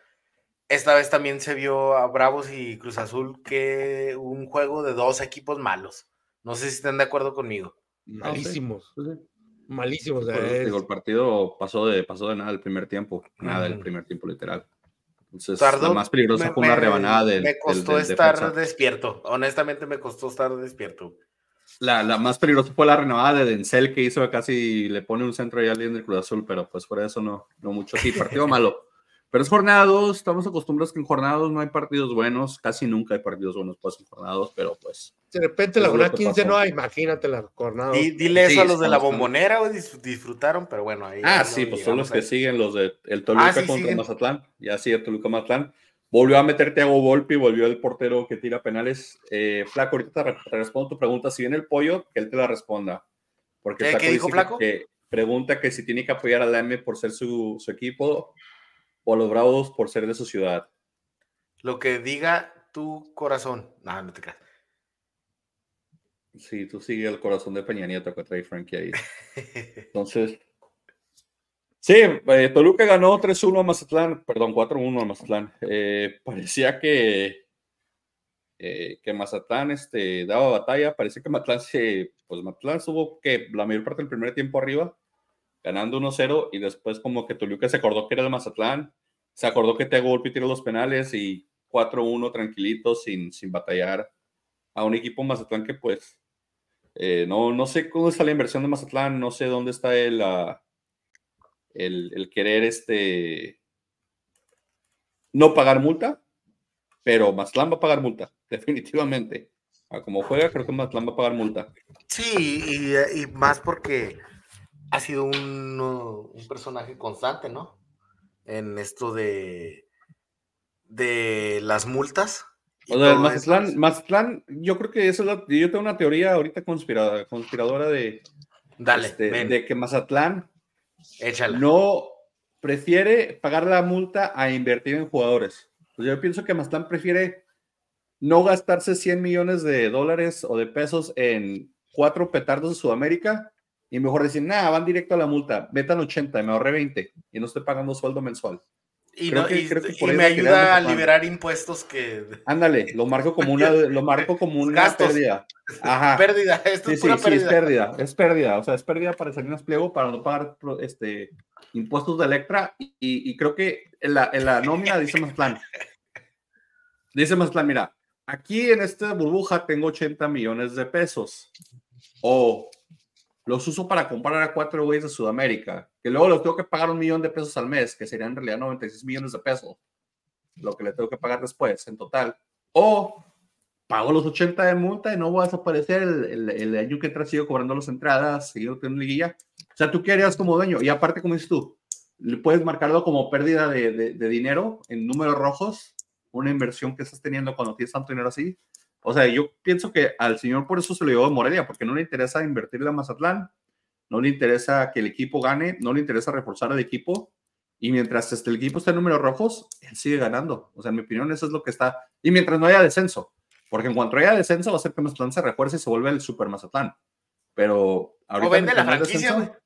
Speaker 2: Esta vez también se vio a Bravos y Cruz Azul que un juego de dos equipos malos. No sé si están de acuerdo conmigo.
Speaker 3: Malísimos malísimo.
Speaker 1: El partido pasó de, pasó de nada el primer tiempo, nada del primer tiempo literal. Entonces,
Speaker 2: lo
Speaker 1: más peligroso fue una rebanada del.
Speaker 2: Me costó estar despierto. Honestamente, me costó estar despierto.
Speaker 1: La, la, más peligrosa fue la renovada de Denzel que hizo casi le pone un centro ahí alguien del Cruz Azul, pero pues por eso no, no mucho. Sí, partido malo. Pero es jornados, estamos acostumbrados que en jornados no hay partidos buenos, casi nunca hay partidos buenos pues en jornados, pero pues.
Speaker 3: De repente la jornada 15 no hay, imagínate la jornada.
Speaker 2: dile eso a los de la bombonera, disfrutaron, pero bueno, ahí.
Speaker 1: Ah, sí, pues son los que siguen, los de el Toluca ah, contra Mazatlán, ya sí, el Toluca Mazatlán. Volvió a meterte a Volpi, volvió el portero que tira penales. Eh, Flaco, ahorita te, respondo tu pregunta. Si viene el pollo, que él te la responda. Porque
Speaker 2: ¿Qué, dijo Flaco?
Speaker 1: Que, pregunta que si tiene que apoyar al M por ser su, su equipo o a los Bravos por ser de su ciudad.
Speaker 2: Lo que diga tu corazón. No, no te creas.
Speaker 1: Sí, tú sigue el corazón de Peña Nieto que trae Frankie ahí. Entonces, sí, eh, Toluca ganó 3-1 a Mazatlán, perdón, 4-1 a Mazatlán. Eh, parecía que, eh, que Mazatlán este, daba batalla, parecía que Mazatlán se, pues Mazatlán estuvo que la mayor parte del primer tiempo arriba, ganando 1-0 y después como que Toluca se acordó que era el Mazatlán, se acordó que Tego Volpi tiró los penales y 4-1 tranquilito sin, sin batallar a un equipo Mazatlán que pues eh, no, no sé cómo está la inversión de Mazatlán, no sé dónde está el, el, querer este, no pagar multa, pero Mazatlán va a pagar multa, definitivamente. Como juega, creo que Mazatlán va a pagar multa.
Speaker 2: Sí, y, más porque ha sido un, un, personaje constante, ¿no? En esto de, de las multas.
Speaker 1: O sea, Mazatlán, yo creo que eso es la, yo tengo una teoría ahorita conspiradora, conspiradora de,
Speaker 2: Dale,
Speaker 1: este, de que Mazatlán
Speaker 2: Échala.
Speaker 1: no prefiere pagar la multa a invertir en jugadores. Pues yo pienso que Mazatlán prefiere no gastarse 100 millones de dólares o de pesos en cuatro petardos de Sudamérica y mejor decir, nada, van directo a la multa, metan 80 y me ahorré 20 y no estoy pagando sueldo mensual.
Speaker 2: Y, me ayuda a liberar impuestos que.
Speaker 1: Ándale, lo marco como una, lo marco como una pérdida.
Speaker 2: Ajá. Pérdida, esto es pérdida.
Speaker 1: Sí, es pérdida, es pérdida. O sea, es pérdida para Salinas Pliego para no pagar este, impuestos de Electra. Y, y creo que en la, en la nómina dice más plan. Dice más plan, mira, aquí en esta burbuja tengo 80 millones de pesos. O los uso para comprar a cuatro güeyes de Sudamérica, que luego los tengo que pagar un millón de pesos al mes, que serían en realidad 96 millones de pesos, lo que le tengo que pagar después en total. O pago los 80 de multa y no voy a desaparecer el, el, año que entra, sigo cobrando las entradas, sigo teniendo liguilla. O sea, ¿tú qué como dueño? Y aparte, como dices tú, puedes marcarlo como pérdida de, de, de dinero en números rojos, una inversión que estás teniendo cuando tienes tanto dinero así, o sea, yo pienso que al señor por eso se lo llevó Morelia, porque no le interesa invertirle a Mazatlán, no le interesa que el equipo gane, no le interesa reforzar al equipo. Y mientras este, el equipo esté en números rojos, él sigue ganando. O sea, en mi opinión, eso es lo que está. Y mientras no haya descenso, porque en cuanto haya descenso, va a ser que Mazatlán se refuerce y se vuelve el Super Mazatlán. Pero
Speaker 2: ahorita. O vende la franquicia,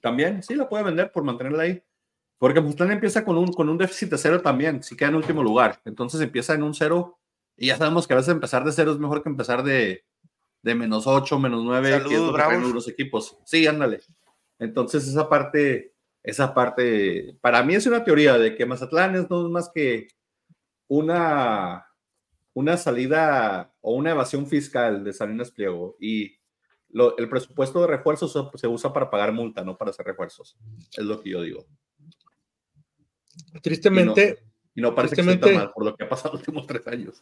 Speaker 1: También, sí, la puede vender por mantenerla ahí. Porque Mazatlán empieza con un, con un déficit de cero también, si queda en último lugar. Entonces empieza en un cero y ya sabemos que a veces empezar de cero es mejor que empezar de, de menos 8, menos 9,
Speaker 2: Saludos,
Speaker 1: que es los equipos. Sí, ándale. Entonces, esa parte, esa parte, para mí es una teoría de que Mazatlán es no es más que una, una salida o una evasión fiscal de Salinas Pliego. Y lo, el presupuesto de refuerzos se, usa para pagar multa, no para hacer refuerzos. Es lo que yo digo.
Speaker 3: Tristemente.
Speaker 1: Y no, parece que esté mal por lo que ha pasado los últimos tres años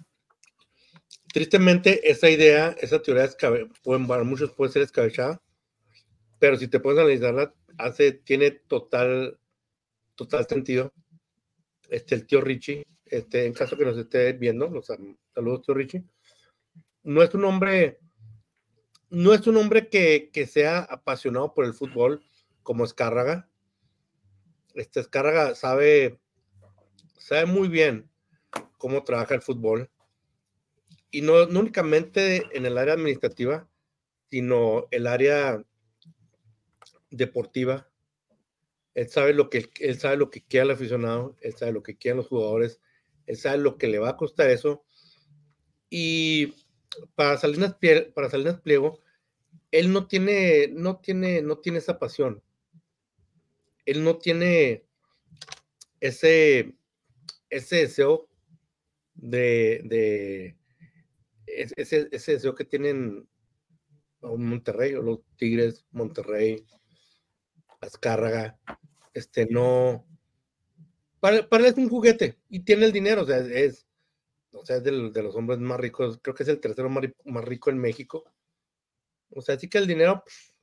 Speaker 3: tristemente, esa idea, esa teoría, pueden, para muchos puede ser escabechada, pero si te puedes analizarla, hace, tiene total, total sentido. Este, el tío Richie, este, en caso que nos esté viendo, los saludos, tío Richie, no es un hombre, no es un hombre que, que sea apasionado por el fútbol como Escárraga. Este Escárraga sabe, sabe muy bien cómo trabaja el fútbol y no, únicamente en el área administrativa, sino el área deportiva. Él sabe lo que él sabe lo que quiere el aficionado, él sabe lo que quieren los jugadores, él sabe lo que le va a costar eso. Y para Salinas, para Salinas Pliego, él no tiene, no tiene, no tiene esa pasión. Él no tiene ese, ese deseo de, ese, ese deseo que tienen Monterrey los Tigres, Monterrey, Azcárraga, este no. Para, es un juguete y tiene el dinero, o sea, es, o sea, de, los hombres más ricos, creo que es el tercero más, rico en México. O sea, sí que el dinero pues,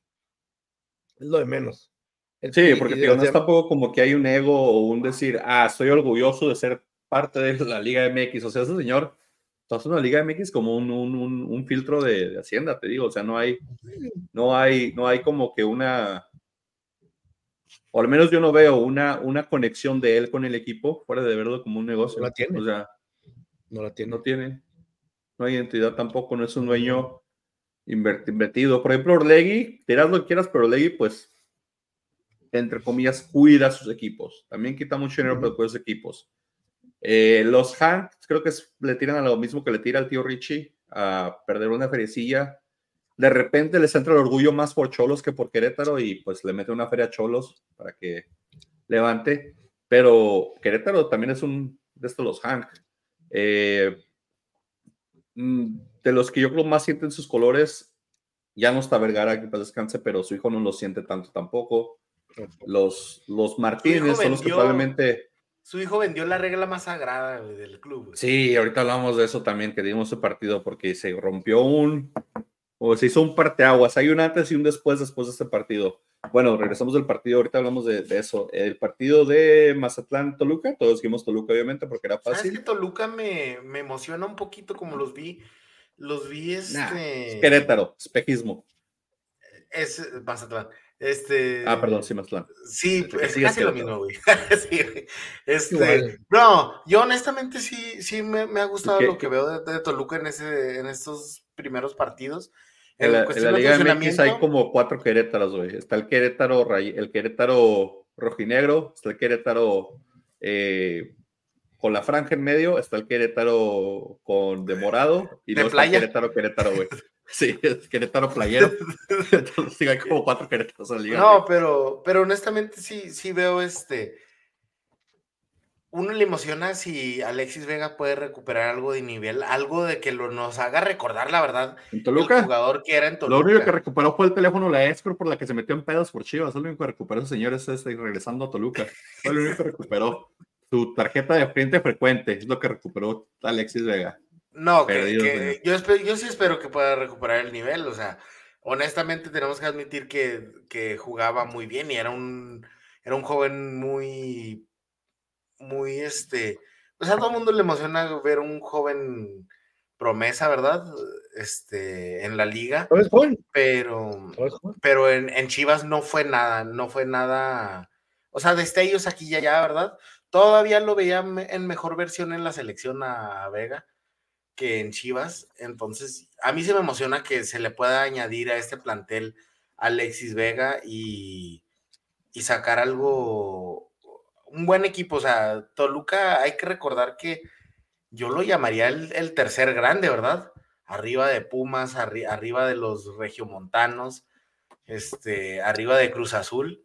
Speaker 3: es lo de menos.
Speaker 1: Sí, porque no es tampoco como que hay un ego o un decir, ah, estoy orgulloso de ser parte de la Liga MX. O sea, ese señor entonces una Liga MX como un, un, un, filtro de, Hacienda, te digo, o sea, no hay, no hay, no hay como que una, o al menos yo no veo una, una conexión de él con el equipo fuera de verlo como un negocio.
Speaker 3: No la tiene.
Speaker 1: O sea,
Speaker 3: no la tiene.
Speaker 1: No tiene. No hay identidad tampoco, no es un dueño invertido. Por ejemplo, Orlegui, dirás lo que quieras, pero Orlegui, pues, entre comillas, cuida sus equipos. También quita mucho dinero para los equipos. Eh, los Hanks creo que le tiran a lo mismo que le tira al tío Richie a perder una feriecilla. De repente les entra el orgullo más por Cholos que por Querétaro y pues le mete una feria a Cholos para que levante. Pero Querétaro también es un de estos los Hank. Eh, mm, de los que yo creo más sienten sus colores, ya no está Vergara, que descanse, pero su hijo no lo siente tanto tampoco. Los, los Martínez son los que probablemente
Speaker 2: su hijo vendió la regla más sagrada del club.
Speaker 1: Sí, ahorita hablamos de eso también, que dimos ese partido porque se rompió un, o se hizo un parteaguas. Hay un antes y un después después de este partido. Bueno, regresamos del partido, ahorita hablamos de, eso. El partido de Mazatlán-Toluca, todos dijimos Toluca, obviamente, porque era fácil.
Speaker 2: ¿Sabes que Toluca me, me emociona un poquito como los vi? Los vi este.
Speaker 1: Querétaro, espejismo.
Speaker 2: Es Mazatlán. Este.
Speaker 1: Ah, perdón, sí, Mazatlán.
Speaker 2: Sí, es casi lo mismo, güey. sí, este, no, yo honestamente sí, sí me, me ha gustado lo que veo de, Toluca en, ese, en estos primeros partidos.
Speaker 1: En, la, Liga MX hay como cuatro Querétaros, güey. Está el Querétaro, el Querétaro rojinegro, está el Querétaro eh, con la franja en medio, está el Querétaro con de morado y luego está el Querétaro, Querétaro, güey. Sí, es Querétaro playero. Entonces, hay como cuatro Querétaros en
Speaker 2: No, pero, pero honestamente sí, sí veo este. Uno le emociona si Alexis Vega puede recuperar algo de nivel, algo de que lo, nos haga recordar la verdad.
Speaker 1: ¿En Toluca?
Speaker 2: El jugador que era en Toluca.
Speaker 1: Lo único que recuperó fue el teléfono, la escro por la que se metió en pedos por Chivas. Lo único que recuperó ese señor, es este, regresando a Toluca. Fue lo único que recuperó. Su tarjeta de frente frecuente es lo que recuperó Alexis Vega.
Speaker 2: No, que, yo, yo sí espero que pueda recuperar el nivel. O sea, honestamente tenemos que admitir que, jugaba muy bien y era un, era un joven muy, muy este. O sea, a todo el mundo le emociona ver un joven promesa, ¿verdad? Este, en la liga. Pero, pero en, en, Chivas no fue nada, no fue nada. O sea, destellos aquí y allá, ¿verdad? Todavía lo veía en mejor versión en la selección a Vega que en Chivas. Entonces, a mí se me emociona que se le pueda añadir a este plantel Alexis Vega y, sacar algo, un buen equipo. O sea, Toluca, hay que recordar que yo lo llamaría el, tercer grande, ¿verdad? Arriba de Pumas, arriba de los regiomontanos, este, arriba de Cruz Azul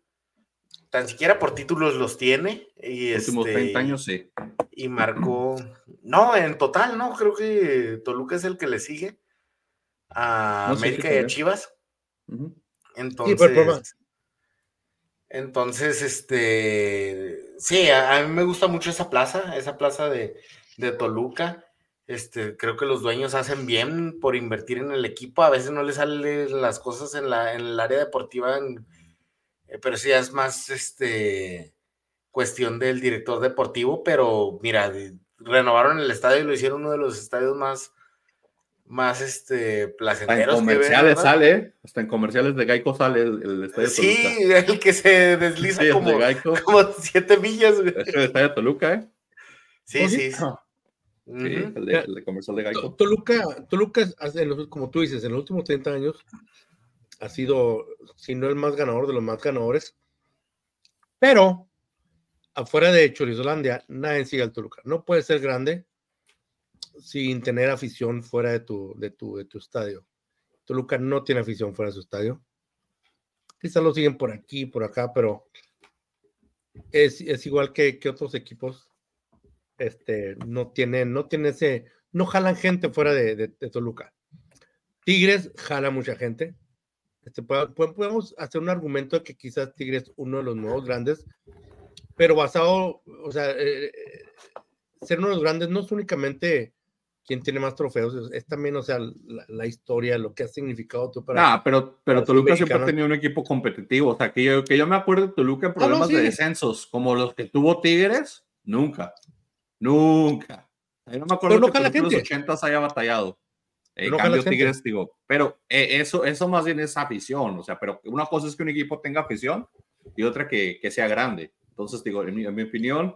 Speaker 2: tan siquiera por títulos los tiene. Y
Speaker 1: los últimos 30 este, años, sí.
Speaker 2: Y marcó, no, en total, no, creo que Toluca es el que le sigue a América y a Chivas. Entonces, entonces, este, sí, a, mí me gusta mucho esa plaza, esa plaza de, de Toluca. Este, creo que los dueños hacen bien por invertir en el equipo. A veces no les salen las cosas en, la, en el área deportiva en, eh, pero sí es más este cuestión del director deportivo, pero mira, renovaron el estadio y lo hicieron uno de los estadios más más este placenteros.
Speaker 1: En comerciales sale, hasta en comerciales de Gaico sale el, estadio
Speaker 2: sí, Toluca. el que se desliza como, como siete millas.
Speaker 1: Es el estadio Toluca, ¿eh?
Speaker 2: Sí, sí. sí.
Speaker 1: el, de, comercial de Gaico.
Speaker 3: Toluca, Toluca, como tú dices, en los últimos 30 años ha sido, si no el más ganador de los más ganadores, pero afuera de Chorizolandia, nadie sigue al Toluca. No puede ser grande sin tener afición fuera de tu, de tu, de tu estadio. Toluca no tiene afición fuera de su estadio. Quizás lo siguen por aquí, por acá, pero es, igual que, que, otros equipos. Este, no tienen, no tiene ese, no jalan gente fuera de, de Toluca. Tigres jala mucha gente. Este, podemos hacer un argumento de que quizás Tigres es uno de los nuevos grandes, pero basado, o sea, eh, ser uno de los grandes no es únicamente quien tiene más trofeos, es, también, o sea, la, historia, lo que ha significado tú
Speaker 1: para. Ah, pero, pero Toluca siempre ha tenido un equipo competitivo, o sea, que yo, que yo me acuerdo de Toluca en ah, problemas de descensos, como los que tuvo Tigres, nunca, nunca. Yo no me acuerdo que en los 80 haya batallado. En cambio, Tigres, digo, pero eh, eso, eso más bien es afición, o sea, pero una cosa es que un equipo tenga afición y otra que, que sea grande. Entonces, digo, en mi, opinión,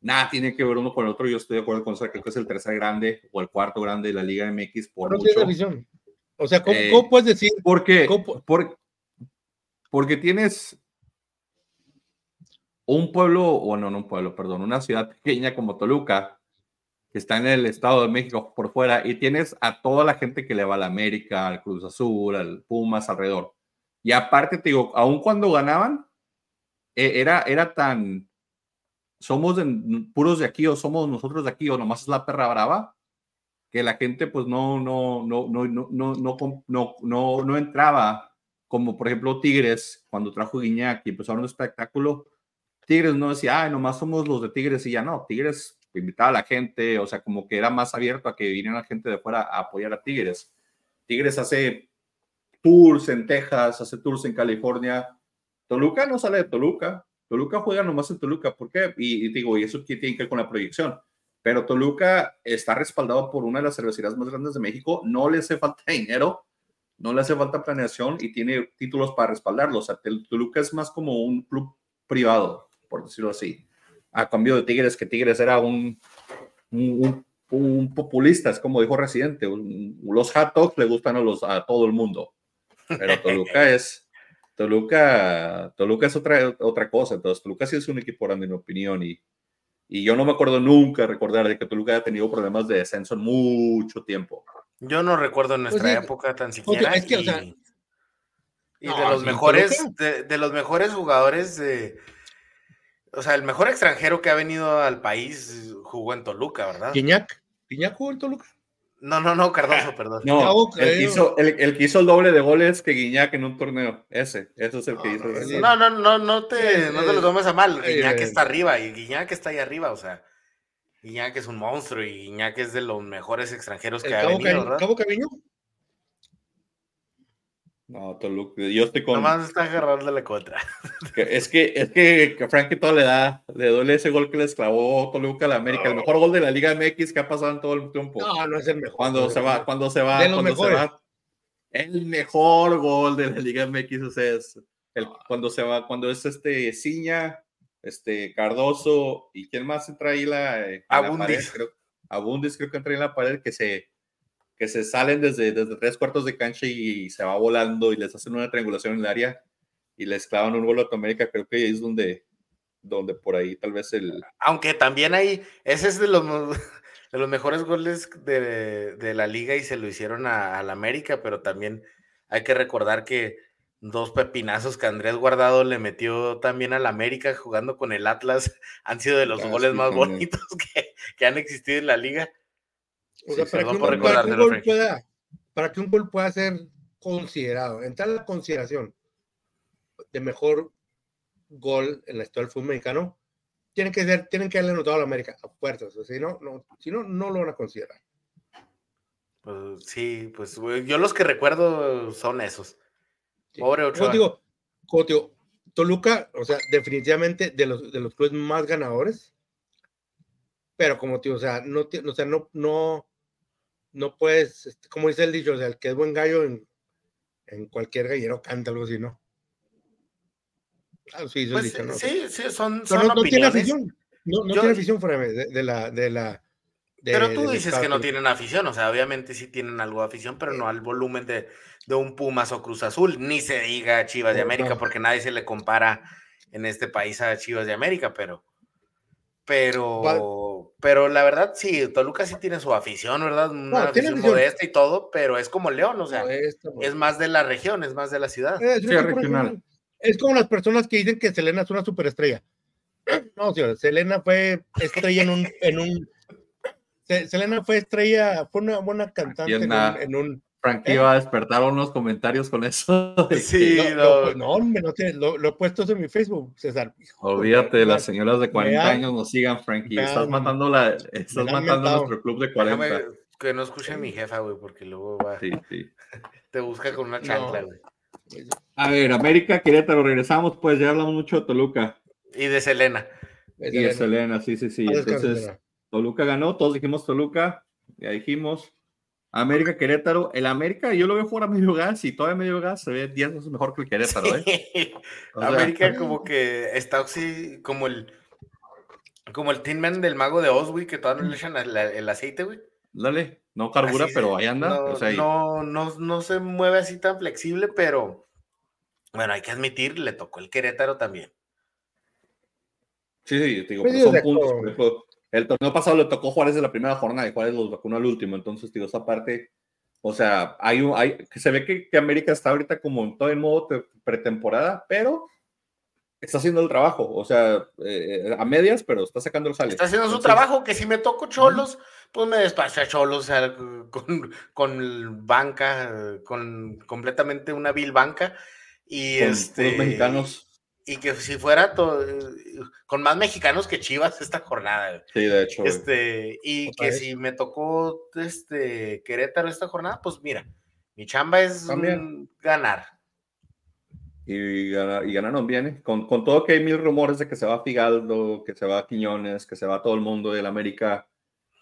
Speaker 1: nada tiene que ver uno con el otro. Yo estoy de acuerdo con eso, creo que es el tercer grande o el cuarto grande de la Liga MX por no mucho. Afición.
Speaker 3: O sea, ¿cómo, ¿cómo, puedes decir?
Speaker 1: Porque, por, porque tienes un pueblo, o no, no un pueblo, perdón, una ciudad pequeña como Toluca, que está en el Estado de México por fuera, y tienes a toda la gente que le va a la América, al Cruz Azul, al Pumas alrededor. Y aparte, te digo, aun cuando ganaban, e, era, era tan, somos puros de aquí o somos nosotros de aquí o nomás es la perra brava, que la gente pues no, no, no, no, no, no, no, no, no entraba como por ejemplo Tigres, cuando trajo Guiñac y empezaron un espectáculo, Tigres no decía, ay, nomás somos los de Tigres y ya no, Tigres invitaba a la gente, o sea, como que era más abierto a que viniera gente de fuera a apoyar a Tigres. Tigres hace tours en Texas, hace tours en California. Toluca no sale de Toluca. Toluca juega nomás en Toluca. ¿Por qué? Y, digo, y eso tiene que ver con la proyección. Pero Toluca está respaldado por una de las cervecerías más grandes de México. No le hace falta dinero, no le hace falta planeación y tiene títulos para respaldarlo. O sea, Toluca es más como un club privado, por decirlo así. A cambio de Tigres, que Tigres era un, un, un, populista, es como dijo Residente. los hot dogs le gustan a, los, a todo el mundo. Pero Toluca es. Toluca, Toluca es otra, otra cosa. Entonces, Toluca sí es un equipo grande, en mi opinión. Y, y yo no me acuerdo nunca recordar de que Toluca haya tenido problemas de descenso en mucho tiempo.
Speaker 2: Yo no recuerdo en pues nuestra época tan siquiera. y, de los mejores, de, los mejores jugadores de. O sea, el mejor extranjero que ha venido al país jugó en Toluca, ¿verdad?
Speaker 3: Quiñac. ¿Quiñac jugó en Toluca?
Speaker 2: No, no, no, Cardoso, perdón.
Speaker 1: No, el que, hizo, el, que hizo el doble de goles que Guiñac en un torneo. Ese, ese es el que hizo.
Speaker 2: No, no, no, no te, no te lo tomes a mal. Guiñac está arriba y Guiñac está ahí arriba, o sea. Guiñac es un monstruo y Guiñac es de los mejores extranjeros que ha venido, ¿verdad?
Speaker 3: ¿Cabo Cariño?
Speaker 1: No, Toluca, yo estoy con.
Speaker 2: Nomás está la contra.
Speaker 1: Es que, es que, Frankie todo le da, le duele ese gol que le clavó Toluca a la América, el mejor gol de la Liga MX que ha pasado en todo el tiempo.
Speaker 3: No, no es el mejor.
Speaker 1: Cuando se va, cuando se va, cuando se va. El mejor gol de la Liga MX o sea, es el, cuando se va, cuando es este Ciña, este Cardoso y quién más entra ahí la,
Speaker 2: eh, Abundis.
Speaker 1: creo, Abundis creo que entra en la pared que se que se salen desde, desde tres cuartos de cancha y, se va volando y les hacen una triangulación en el área y les clavan un gol a América, creo que ahí es donde, donde por ahí tal vez el...
Speaker 2: Aunque también hay, ese es de los, de los mejores goles de, de la liga y se lo hicieron a, la América, pero también hay que recordar que dos pepinazos que Andrés Guardado le metió también a la América jugando con el Atlas han sido de los goles más bonitos que, que han existido en la liga.
Speaker 3: O sea, para, que un, gol pueda, para que un gol pueda ser considerado, entrar en la consideración de mejor gol en la historia del fútbol mexicano, tienen que ser, tienen que haberle anotado a la América a puertas, o si no, no, si no, no lo van a considerar.
Speaker 2: Pues sí, pues yo los que recuerdo son esos. Pobre Ochoa.
Speaker 3: digo, Toluca, o sea, definitivamente de los, de los clubes más ganadores, pero como tío, o sea, no, o sea, no, no, no puedes, este, como dice el dicho, o sea, el que es buen gallo en, en cualquier gallero canta algo así, ¿no?
Speaker 2: Ah, sí, pues, dicho, ¿no? sí, sí, son, son
Speaker 3: no, no, tiene afición, no, no tiene afición fuera de, de, la, de la
Speaker 2: pero tú dices que no tienen afición, o sea, obviamente sí tienen algo de afición, pero no al volumen de, de un Pumas o Cruz Azul, ni se diga Chivas de América, porque nadie se le compara en este país a Chivas de América, pero, pero, pero la verdad, sí, Toluca sí tiene su afición, ¿verdad? Una afición modesta y todo, pero es como León, o sea, es más de la región, es más de la ciudad.
Speaker 3: Es, regional. es como las personas que dicen que Selena es una superestrella. No, señor, Selena fue estrella en un, en un Selena fue estrella, fue una buena cantante en un,
Speaker 1: Frankie ¿Eh? iba a despertar unos comentarios con eso.
Speaker 2: Sí,
Speaker 3: no, no, hombre, no lo, he puesto en mi Facebook, César.
Speaker 1: Olvídate, las señoras de 40 años nos sigan, Frankie. estás matando, la, estás matando nuestro club de 40.
Speaker 2: que no escuche mi jefa, güey, porque luego va. Sí, sí. Te busca con una chancla, güey.
Speaker 1: A ver, América, Querétaro, regresamos, pues ya hablamos mucho de Toluca.
Speaker 2: Y de Selena.
Speaker 1: Y de Selena, sí, sí, sí. Entonces, Toluca ganó, todos dijimos Toluca, ya dijimos. América Querétaro, el América yo lo veo jugar a medio gas y todavía medio gas se ve 10 veces mejor que el Querétaro, ¿eh?
Speaker 2: América como que está así como el como el Tin Man del mago de Oz, güey, que todavía no le echan el, aceite, güey.
Speaker 1: Dale, no carbura, pero ahí anda.
Speaker 2: No, no, no, se mueve así tan flexible, pero bueno, hay que admitir, le tocó el Querétaro también.
Speaker 1: Sí, sí, digo, pues son puntos. El torneo pasado le tocó Juárez de la primera jornada y Juárez los vacunó al último. Entonces, digo, esa parte, o sea, hay, un, hay que se ve que, América está ahorita como en todo el modo pretemporada, pero está haciando el trabajo, o sea, eh, a medias, pero está sacando el sale.
Speaker 2: Está haciendo su trabajo, que si me toco Cholos, pues me despacha a Cholos, o sea, con, con banca, con completamente una vil banca. Y
Speaker 1: con
Speaker 2: este.
Speaker 1: puros mexicanos.
Speaker 2: Y que si fuera to- con más mexicanos que Chivas esta jornada.
Speaker 1: Sí, de hecho.
Speaker 2: Este, y que
Speaker 3: vez.
Speaker 2: si me tocó este Querétaro esta jornada, pues mira, mi chamba es ganar.
Speaker 1: Y, y ganaron bien, ¿eh? Con, con todo que hay mil rumores de que se va Figaldo, que se va Quiñones, que se va todo el mundo del América,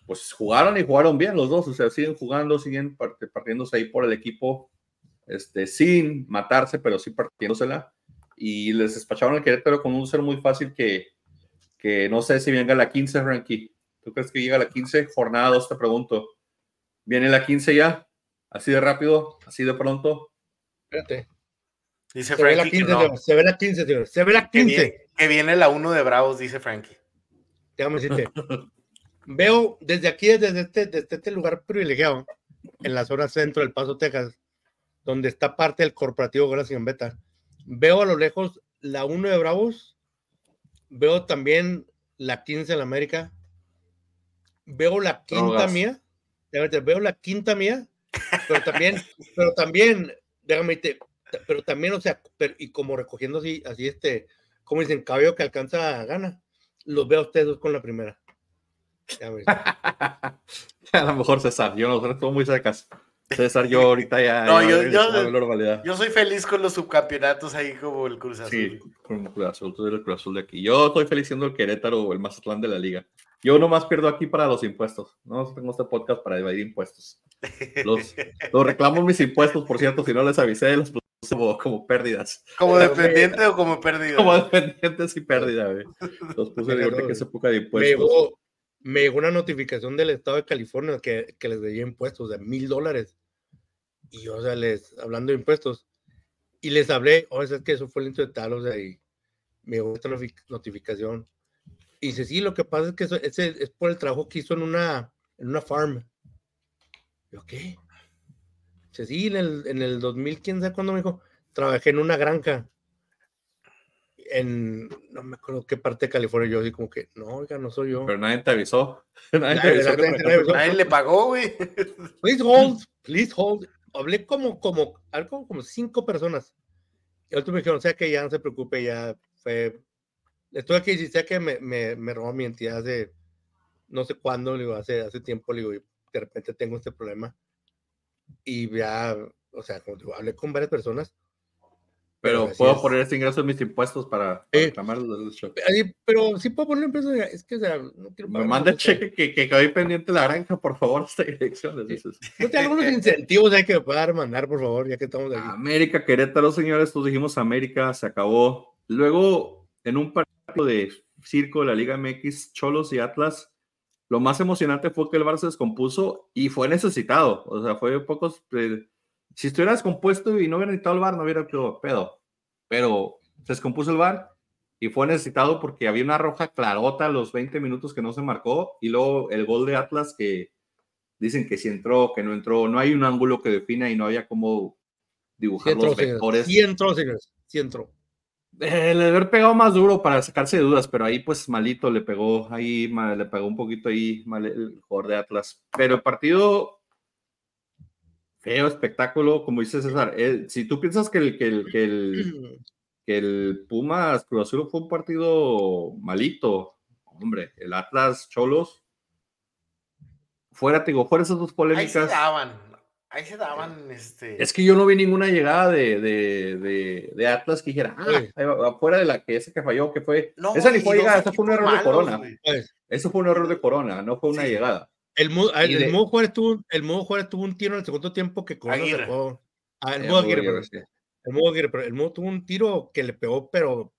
Speaker 1: pues jugaron y jugaron bien los dos, o sea, siguen jugando, siguen part- partiéndose ahí por el equipo, este, sin matarse, pero sí partiéndosela. Y les despacharon al Querétaro con un ser muy fácil que, que no sé si venga la 15, Ranky. ¿Tú crees que llega la 15? Jornada 2, te pregunto. ¿Viene la 15 ya? ¿Así de rápido? ¿Así de pronto?
Speaker 3: Espérate.
Speaker 2: Dice
Speaker 3: Se ve la
Speaker 2: Frankie
Speaker 3: 15,
Speaker 2: que, no,
Speaker 3: se ve la 15, señor. Se ve la
Speaker 2: que
Speaker 3: 15.
Speaker 2: viene, que viene la 1 de Bravos, dice Frankie.
Speaker 3: Déjame decirte. Veo desde aquí, desde este, desde este lugar privilegiado, en la zona centro del Paso, Texas, donde está parte del corporativo Gracias en Beta, veo a lo lejos la 1 de Bravos, veo también la 15 en la América, veo la quinta mía, veo la quinta mía, pero también, pero también, déjame decirte, pero también, o sea, pero- y como recogiendo así, así este, como dicen, cabello que alcanza gana, los veo a ustedes dos con la primera.
Speaker 1: A lo mejor César, yo no, estuvo muy cercas. César, yo ahorita ya.
Speaker 2: No, yo- yo-. Yo soy feliz con los subcampeonatos ahí como el Cruz Azul.
Speaker 1: Sí, con el Cruz Azul, tú eres el Cruz Azul de aquí. Yo estoy feliz siendo el Querétaro o el Mazatlán de la liga. Yo nomás pierdo aquí para los impuestos. No tengo este podcast para evadir impuestos. Los, los reclamo mis impuestos, por cierto, si no les avisé, los puse como, como pérdidas.
Speaker 2: ¿Como dependiente o como perdido?
Speaker 1: Como dependientes y pérdida, güey. Los puse de ahorita que es época de
Speaker 3: me,
Speaker 1: impuestos.
Speaker 3: llegó, me llegó una notificación del estado de California que, que les debía impuestos de mil dólares. Y yo, o sea, les, hablando de impuestos, y les hablé, o sea, es que eso fue el de tal, o sea, y me llegó esta notificación. Y dice, sí, lo que pasa es que eso, ese es por el trabajo que hizo en una, en una farm. Yo, ¿qué? Dice, sí, en el, en el 2000, quién sabe cuándo me dijo, trabajé en una granja. En, no me acuerdo qué parte de California, yo así como que, no, oiga, no soy yo.
Speaker 1: Pero nadie te avisó. Nadie te
Speaker 3: nadie-
Speaker 1: avisó.
Speaker 3: Nadie
Speaker 2: le pagó, güey.
Speaker 3: Please hold, please hold. Hablé como, como, algo como cinco personas. Y otros me dijeron, o sea que ya no se preocupe, ya fue. Estuve aquí, si sea que me, me, me robó mi entidad hace no sé cuándo, digo, hace, hace tiempo, digo, y de repente tengo este problema. Y ya, o sea, como digo, hablé con varias personas.
Speaker 1: Pero
Speaker 3: así
Speaker 1: puedo
Speaker 3: es.
Speaker 1: poner este ingreso en mis impuestos para, para
Speaker 3: Sí.
Speaker 1: reclamar los.
Speaker 3: Ahí, pero sí puedo poner empresa, es que, o sea, no quiero
Speaker 1: Me manda cheque que, que quedó pendiente la granja, por favor, esta dirección. dices.
Speaker 3: No te algunos incentivos hay que pueda mandar, por favor, ya que estamos aquí.
Speaker 1: América, Querétaro, señores, pues dijimos América, se acabó. Luego, en un partido de circo de la Liga MX, Cholos y Atlas, lo más emocionante fue que el Barça se descompuso y fue necesitado. O sea, fue pocos. eh, si estuviera descompuesto y no hubiera necesitado el bar, no hubiera quedado pedo. Pero se descompuso el bar y fue necesitado porque había una roja clarota a los 20 minutos que no se marcó y luego el gol de Atlas que dicen que si entró, que no entró, no hay un ángulo que defina y no había cómo
Speaker 3: Sí
Speaker 1: dibujar
Speaker 3: entró,
Speaker 1: los vectores.
Speaker 3: Sí entró, señores. Sí entró.
Speaker 1: Eh, le haber pegado más duro para sacarse de dudas, pero ahí pues malito le pegó, ahí ma- le pegó un poquito ahí mal el jugador de Atlas. Pero el partido feo espectáculo, como dice César. eh, si tú piensas que el, que el, que el, que el Pumas Cruz Azul fue un partido malito, hombre, el Atlas Cholos, fuera, te digo, fuera esas dos
Speaker 2: Ahí se
Speaker 1: polémicas.
Speaker 2: daban. Ahí se daban, este.
Speaker 1: Es que yo no vi ninguna llegada de, de, de, de Atlas que dijera, ah, afuera de la que ese que falló, que fue.
Speaker 2: No,
Speaker 1: esa ni fue llegada, esa fue un error de Corona.
Speaker 3: Pues,
Speaker 1: Eso fue un error de Corona, no fue una
Speaker 2: Sí.
Speaker 1: llegada.
Speaker 3: El, Mu- el,
Speaker 1: Y de-
Speaker 3: Mudo Juárez tuvo, el Mudo Juárez tuvo un tiro en el segundo tiempo que Corona
Speaker 2: Aguirre.
Speaker 3: sacó. Ah, el
Speaker 1: Eh,
Speaker 3: Mudo
Speaker 1: muy
Speaker 3: Aguirre,
Speaker 1: sí.
Speaker 3: El Mudo Aguirre, pero el Mudo tuvo un tiro que le pegó, pero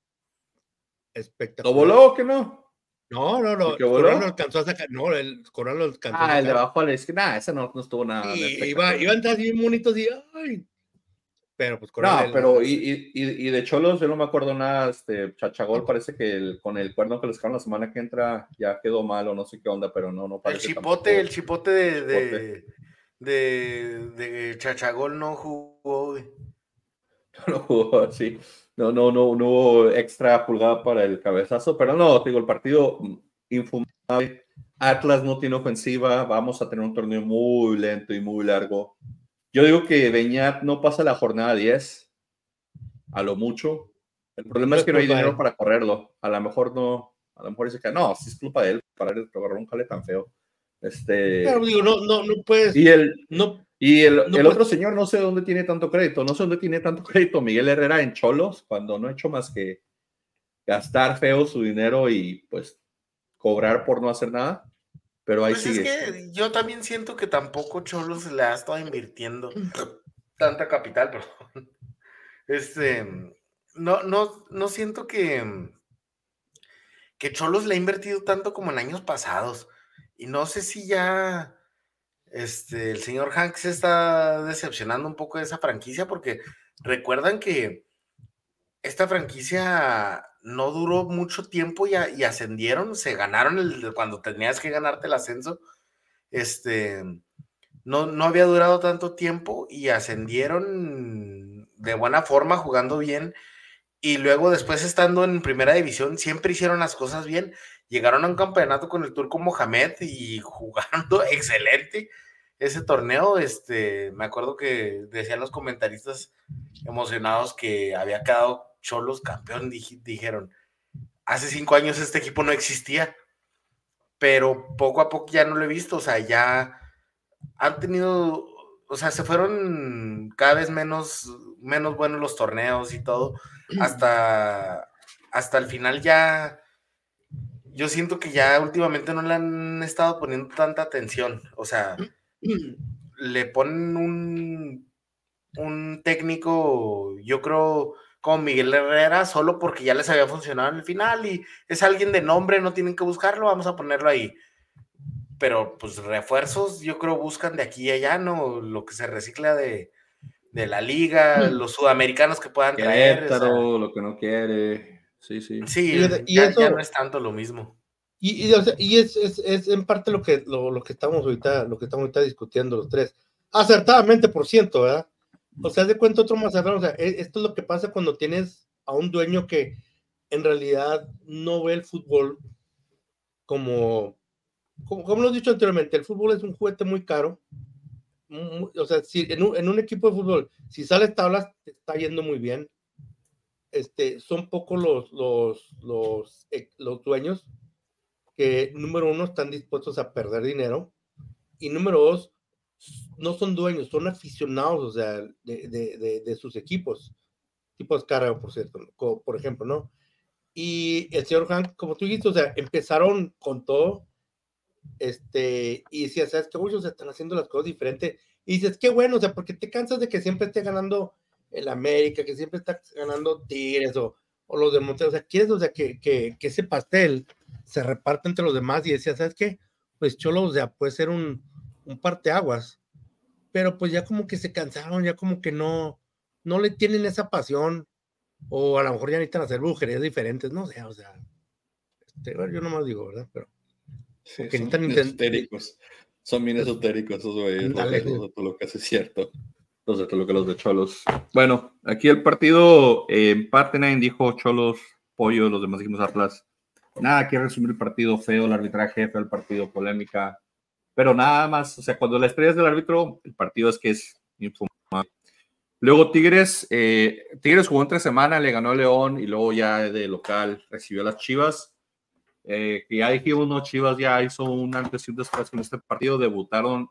Speaker 3: espectacular.
Speaker 1: ¿Lo voló o que no?
Speaker 3: No, no, no.
Speaker 1: ¿Y que voló?
Speaker 3: Corona lo alcanzó a sacar. No, el Corona lo alcanzó a
Speaker 1: Ah, el de
Speaker 3: sacar.
Speaker 1: abajo a la. Nah, ese no, no estuvo nada.
Speaker 3: Y iba, iba a entrar así bien bonito, así. Ay. Pero pues Corona.
Speaker 1: No, pero y, y, y- de Cholos yo no me acuerdo nada. Este Chachagol parece que el- con el cuerno que les sacaron la semana que entra ya quedó mal o no sé qué onda, pero no, no
Speaker 2: El
Speaker 1: parece.
Speaker 2: chipote,
Speaker 1: tampoco.
Speaker 2: el chipote de, de,
Speaker 1: Chipote.
Speaker 2: de, de Chachagol no jugó, güey.
Speaker 1: no jugó así. No, no, no, no hubo extra pulgada para el cabezazo, pero no, te digo, el partido infumable. Atlas no tiene ofensiva, vamos a tener un torneo muy lento y muy largo. Yo digo que Beñat no pasa la jornada 10 a lo mucho. El problema es que no hay dinero para correrlo. A lo mejor no, a lo mejor dice que no, si es culpa de él para agarrar un jale tan feo. Este,
Speaker 3: Pero digo, no, no, no puedes.
Speaker 1: y el,
Speaker 3: No,
Speaker 1: y el,
Speaker 3: No
Speaker 1: el
Speaker 3: puede-
Speaker 1: otro señor no sé dónde tiene tanto crédito, no sé dónde tiene tanto crédito Miguel Herrera en Cholos, cuando no ha hecho más que gastar feo su dinero y pues cobrar por no hacer nada, pero ahí
Speaker 2: Pues
Speaker 1: sigue.
Speaker 2: es que yo también siento que tampoco Cholos le ha estado invirtiendo tanta capital, perdón. Este, no, no, no siento que, que Cholos le ha invertido tanto como en años pasados. Y no sé si ya este, el señor Hank se está decepcionando un poco de esa franquicia, porque recuerdan que esta franquicia no duró mucho tiempo y, y ascendieron, se ganaron el, cuando tenías que ganarte el ascenso. Este, no, no había durado tanto tiempo y ascendieron de buena forma, jugando bien. Y luego después estando en primera división, siempre hicieron las cosas bien. Llegaron a un campeonato con el turco Mohamed y jugando excelente ese torneo. Este, me acuerdo que decían los comentaristas emocionados que había quedado Cholos campeón. dij- dijeron, hace cinco años este equipo no existía. Pero poco a poco ya no lo he visto. O sea, ya han tenido, o sea, se fueron cada vez menos, menos buenos los torneos y todo, hasta, hasta el final ya, yo siento que ya últimamente no le han estado poniendo tanta atención, o sea, le ponen un, un técnico, yo creo, como Miguel Herrera, solo porque ya les había funcionado en el final y es alguien de nombre, no tienen que buscarlo, vamos a ponerlo ahí pero pues refuerzos yo creo buscan de aquí y allá, ¿no? Lo que se recicla de, de la liga, los sudamericanos que puedan traer. o sea,
Speaker 1: Querétaro, lo que no quiere. Sí, sí.
Speaker 2: sí,
Speaker 3: Y de- y
Speaker 2: ya,
Speaker 3: eso-
Speaker 2: ya no es tanto lo mismo.
Speaker 3: Y, y, o sea, y es, es, es en parte lo que, lo, lo que estamos ahorita, lo que estamos ahorita discutiendo los tres. Acertadamente, por ciento, ¿verdad? O sea, de cuenta otro más o sea, e- esto es lo que pasa cuando tienes a un dueño que en realidad no ve el fútbol como, como, como lo he dicho anteriormente, el fútbol es un juguete muy caro. O sea, si en un, en un equipo de fútbol, si sales tablas, te está yendo muy bien. Este, son pocos los, los, los, eh, los dueños que, número uno, están dispuestos a perder dinero y número dos, no son dueños, son aficionados, o sea, de, de, de, de sus equipos. Tipo Oscar, por cierto, por ejemplo, ¿no? Y el señor Hank, como tú dijiste, o sea, empezaron con todo, este, y decías, ¿sabes qué? Muchos están haciendo las cosas diferentes. Y dices, qué bueno, o sea, porque te cansas de que siempre esté ganando el América, que siempre está ganando Tigres o, o los de Monterrey. O sea, quieres, o sea, que, que, que ese pastel se reparte entre los demás y decías, ¿sabes qué? Pues Cholo, o sea, puede ser un, un parteaguas. Pero pues ya como que se cansaron, ya como que no, no le tienen esa pasión. O a lo mejor ya necesitan hacer brujerías diferentes, no sé, o sea. este, bueno, yo nomás digo, ¿verdad? Pero
Speaker 1: Sí,
Speaker 3: que
Speaker 1: son esotéricos. Son bien esotéricos esos güeyes. De los de Toluca, sí es cierto. Los de Toluca, los de Cholos. Bueno, aquí el partido, eh, empate, nadie dijo Cholos, Pollo, los demás dijimos Atlas. Nada, que resumir el partido feo, el arbitraje feo, el partido polémica. Pero nada más, o sea, cuando la estrella es del árbitro, el partido es que es infumable. Luego Tigres, eh, Tigres jugó entre semana, le ganó a León y luego ya de local recibió a las Chivas. Eh, que ya dijimos, no, Chivas ya hizo un antes y un después con este partido, debutaron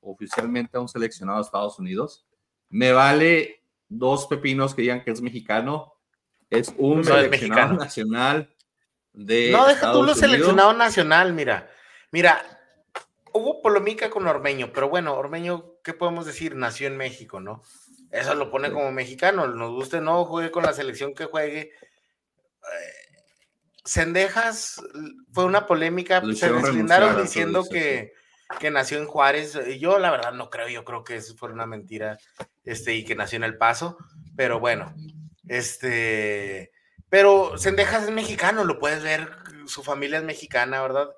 Speaker 1: oficialmente a un seleccionado de Estados Unidos. Me vale dos pepinos que digan que es mexicano, es un
Speaker 2: No
Speaker 1: seleccionado
Speaker 2: mexicano.
Speaker 1: nacional de
Speaker 2: No, deja tú
Speaker 1: Estados
Speaker 2: lo
Speaker 1: Unidos.
Speaker 2: seleccionado nacional, mira. Mira, hubo polémica con Ormeño, pero bueno, Ormeño, ¿qué podemos decir? Nació en México, ¿no? Eso lo pone como mexicano, nos guste no, juegue con la selección que juegue. Eh, Cendejas fue una polémica, se deslindaron diciendo que, que nació en Juárez. Yo la verdad no creo, yo creo que eso fue una mentira, este, y que nació en El Paso, pero bueno, este, pero Cendejas es mexicano, lo puedes ver, su familia es mexicana, ¿verdad?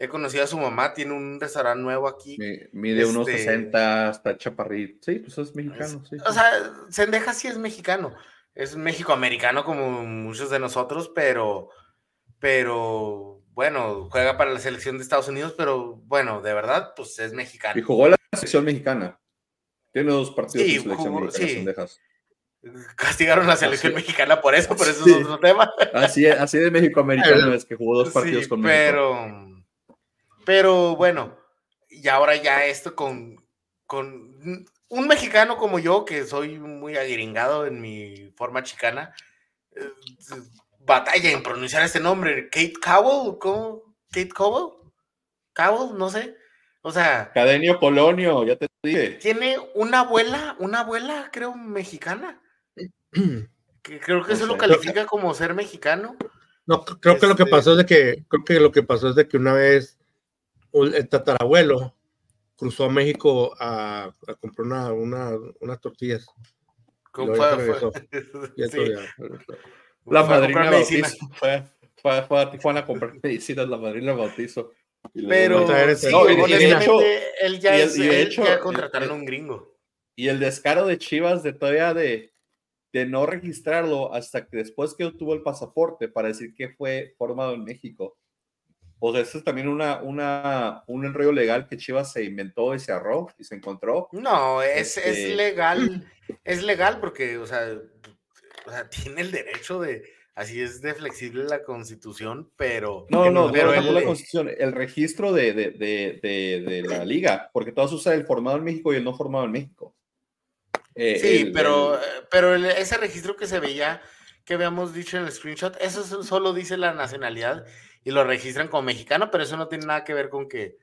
Speaker 2: He conocido a su mamá, tiene un restaurante nuevo aquí.
Speaker 1: Mi- Mide unos
Speaker 2: Este-
Speaker 1: 60, está chaparrito. Sí, pues es mexicano. Sí,
Speaker 2: O
Speaker 1: sí.
Speaker 2: sea, Cendejas sí es mexicano, es mexicoamericano como muchos de nosotros, pero, pero, bueno, juega para la selección de Estados Unidos, pero bueno, de verdad, pues es
Speaker 1: Y
Speaker 2: mexicano.
Speaker 1: jugó la selección mexicana. Tiene dos partidos
Speaker 2: Sí,
Speaker 1: en selección
Speaker 2: jugó-
Speaker 1: mexicana,
Speaker 2: sí.
Speaker 1: Cendejas.
Speaker 2: castigaron a la selección mexicana por eso, pero eso es otro tema.
Speaker 1: Así, así de México americano es que jugó dos partidos con México.
Speaker 2: Pero, pero bueno, y ahora ya esto con, con un mexicano como yo, que soy muy agringado en mi forma chicana, eh, batalla en pronunciar este nombre, Kate Cowell, ¿cómo? Kate Cowell, Cowell, no sé. O sea.
Speaker 1: Cadenio Polonio, ya te dije.
Speaker 2: Tiene una abuela, una abuela, creo, mexicana. que creo que eso lo califica como ser mexicano.
Speaker 3: No, creo que lo que este pasó es de que, creo que lo que pasó es de que una vez el tatarabuelo cruzó a México a, comprar una, una, unas tortillas. ¿Cómo fue?
Speaker 1: La madrina bautizo. Fue, fue, fue, a Tijuana a comprar medicinas, la madrina bautizo.
Speaker 2: Pero sí, no, honestamente, él ya, es, de hecho, ya contrataron a un gringo.
Speaker 1: Y el descaro de Chivas de todavía de, de no registrarlo hasta que después que obtuvo el pasaporte para decir que fue formado en México. O sea, eso es también una, una, un enrollo legal que Chivas se inventó y se arró y se encontró.
Speaker 2: No, es, es este legal, es legal porque, o sea, o sea, tiene el derecho de, así es de flexible la constitución, pero...
Speaker 1: No, no, pero el, la constitución, el registro de, de, de, de, la liga, porque todos usan el formado en México y el no formado en México.
Speaker 2: Eh, sí, pero, pero ese registro que se veía, que habíamos dicho en el screenshot, eso solo dice la nacionalidad y lo registran como mexicano, pero eso no tiene nada que ver con que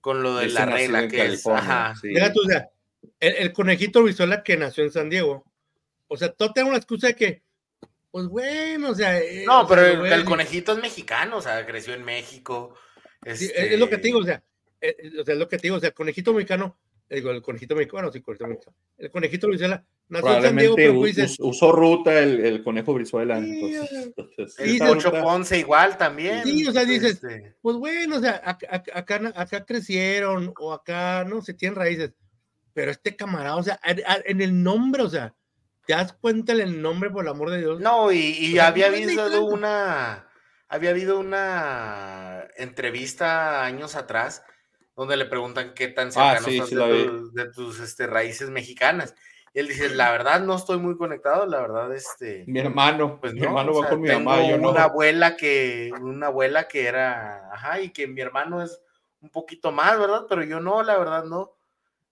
Speaker 2: con lo de la regla que es. Ajá.
Speaker 3: el, el, conejito Brizuela que nació en San Diego, o sea, todo tiene una excusa de que, pues bueno, o sea.
Speaker 2: Eh, no, pero el, conejito es mexicano, o sea, creció en México.
Speaker 3: es lo que te digo, o sea, eh, o sea, es lo que te digo, o sea, el conejito mexicano, digo, el conejito mexicano, sí, el conejito mexicano. El conejito Brizuela nació en San Diego,
Speaker 1: dices, usó ruta el, el conejo Brizuela.
Speaker 2: Sí, entonces, el Pocho Ponce igual también.
Speaker 3: Sí, o sea, dices, este pues bueno, o sea, acá, acá, acá crecieron, o acá, no se tienen raíces, pero este camarada, o sea, en el nombre, o sea, ¿Te das cuenta el nombre, por el amor de Dios?
Speaker 2: No, y, había habido una. Había habido una entrevista años atrás donde le preguntan qué tan ah, cercano de, tus este, raíces mexicanas. Y él dice, la verdad no estoy muy conectado, la verdad, este.
Speaker 1: Mi hermano, pues mi hermano va con mi mamá, yo
Speaker 2: no. Una abuela que, una abuela que era, ajá, y que mi hermano es un poquito más, ¿verdad? Pero yo no, la verdad no.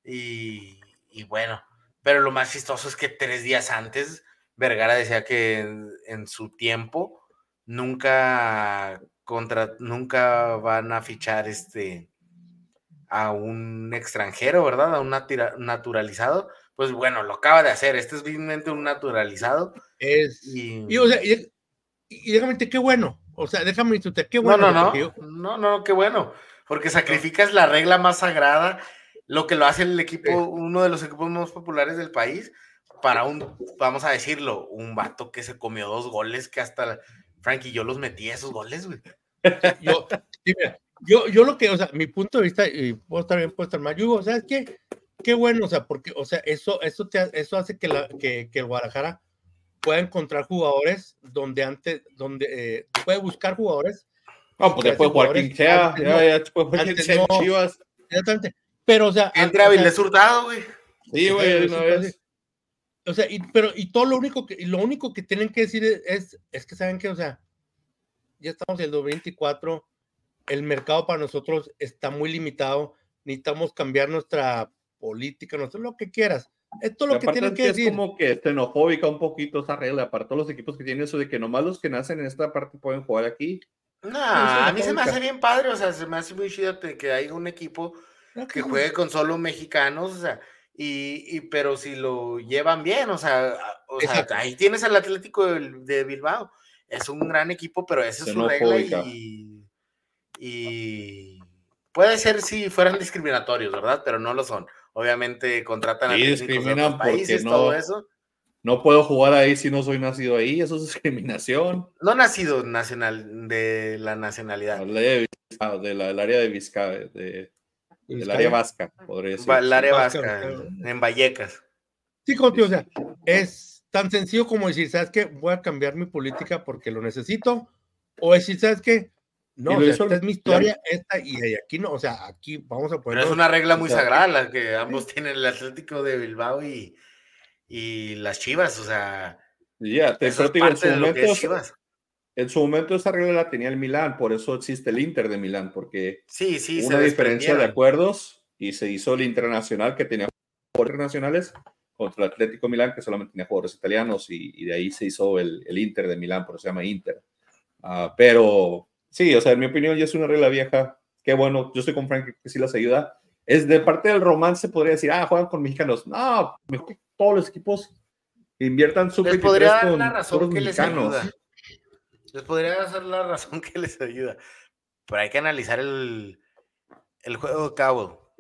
Speaker 2: Y, y bueno, pero lo más chistoso es que tres días antes, Vergara decía que en, su tiempo nunca contra, nunca van a fichar este a un extranjero, ¿verdad? A un naturalizado. Pues bueno, lo acaba de hacer. Este es un naturalizado.
Speaker 3: Es. Y, o sea, y, déjame qué bueno. O sea, déjame decirte, qué bueno.
Speaker 2: No, no, no. No, no, qué bueno. Porque sacrificas la regla más sagrada lo que lo hace el equipo, uno de los equipos más populares del país, para un, vamos a decirlo, un vato que se comió dos goles que hasta Frankie yo los metí esos goles, güey.
Speaker 3: Yo, yo, yo lo que, o sea, mi punto de vista, y puedo estar bien, puedo estar mal, yo ¿sabes qué? Qué bueno, o sea, porque, o sea, eso, eso, te, eso hace que, la, que, que el Guadalajara pueda encontrar jugadores donde antes, donde eh, puede buscar jugadores.
Speaker 1: No, pues después jugar quien sea, ya, ya, después jugar quien sea, Chivas.
Speaker 3: Exactamente. Pero, o sea.
Speaker 2: Entre Avilés Hurtado, güey.
Speaker 1: Sí, güey, una vez.
Speaker 3: O sea, y, pero, y todo lo único que, lo único que tienen que decir es, es, que saben que, o sea, ya estamos en el 2024, el mercado para nosotros está muy limitado, necesitamos cambiar nuestra política, nuestro, lo que quieras. Esto es lo que tienen que, decir.
Speaker 1: Es como que xenofóbica un poquito esa regla, para todos los equipos que tienen eso de que nomás los que nacen en esta parte pueden jugar aquí.
Speaker 2: No, a mí se me hace bien padre, o sea, se me hace muy chido que haya un equipo que juegue con solo mexicanos, o sea, y, pero si lo llevan bien, o sea, o sea ahí tienes al Atlético de, Bilbao, es un gran equipo, pero esa es su regla y, y, puede ser si fueran discriminatorios, ¿verdad? Pero no lo son. Obviamente contratan
Speaker 1: a discriminan países, no, todo eso. No puedo jugar ahí si no soy nacido ahí, eso es discriminación.
Speaker 2: No nacido nacional de la nacionalidad.
Speaker 1: De, del área de Vizcaya, de, el área vasca, podría decir.
Speaker 2: El área vasca, en, Vallecas.
Speaker 3: Sí, contigo, o sea, es tan sencillo como decir, ¿sabes qué? Voy a cambiar mi política porque lo necesito. O decir, ¿sabes qué? No, esta es mi historia, esta y aquí no, o sea, aquí vamos a poner.
Speaker 2: Pero es una regla muy sagrada la que ambos tienen el Atlético de Bilbao y, y las Chivas, o sea.
Speaker 1: Ya, te, en su momento, en su momento esa regla la tenía el Milán, por eso existe el Inter de Milán, porque
Speaker 2: sí, sí,
Speaker 1: una diferencia de acuerdos y se hizo el Internacional que tenía jugadores internacionales contra el Atlético Milán que solamente tenía jugadores italianos y, de ahí se hizo el, el, Inter de Milán, por eso se llama Inter. Ah, pero sí, o sea, en mi opinión ya es una regla vieja. Qué bueno, yo estoy con Frank que sí las ayuda. Es de parte del romance, podría decir, ah, juegan con mexicanos. No, mejor que todos los equipos inviertan su
Speaker 2: Les podría dar la razón que les ayuda. Les podría dar la razón que les ayuda. Pero hay que analizar el, el juego de cabo.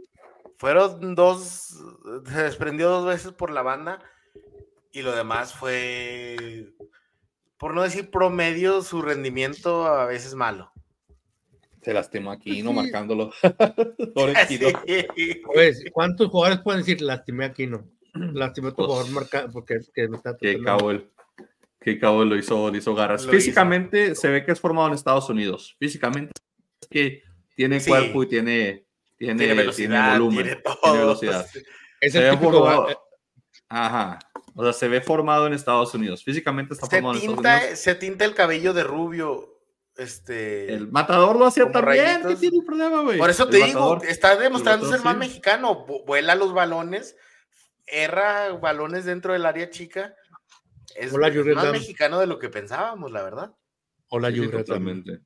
Speaker 2: Fueron dos, se desprendió dos veces por la banda y lo demás fue, por no decir promedio, su rendimiento a veces malo.
Speaker 1: Se lastimó aquí, no marcándolo.
Speaker 3: pues, ¿cuántos jugadores pueden decir lastimé aquí, no? Lastimé a tu pues, jugador marcado porque que
Speaker 1: me está que cabo el, que cabo lo hizo, lo hizo garras. Físicamente se ve que es formado en Estados Unidos. Físicamente es que tiene cuerpo y tiene tiene, velocidad, volumen, tiene, velocidad. Es el se formado, eh, Ajá. O sea, se ve formado en Estados Unidos. Físicamente está formado en Estados Unidos.
Speaker 2: Se tinta el cabello de rubio. Este.
Speaker 1: El matador lo hacía también. ¿Qué tiene problema, güey?
Speaker 2: Por eso te digo, está demostrando ser más mexicano. Vuela los balones, erra balones dentro del área chica. Es, más mexicano de lo que pensábamos, la verdad.
Speaker 3: Hola,
Speaker 1: sí, Totalmente.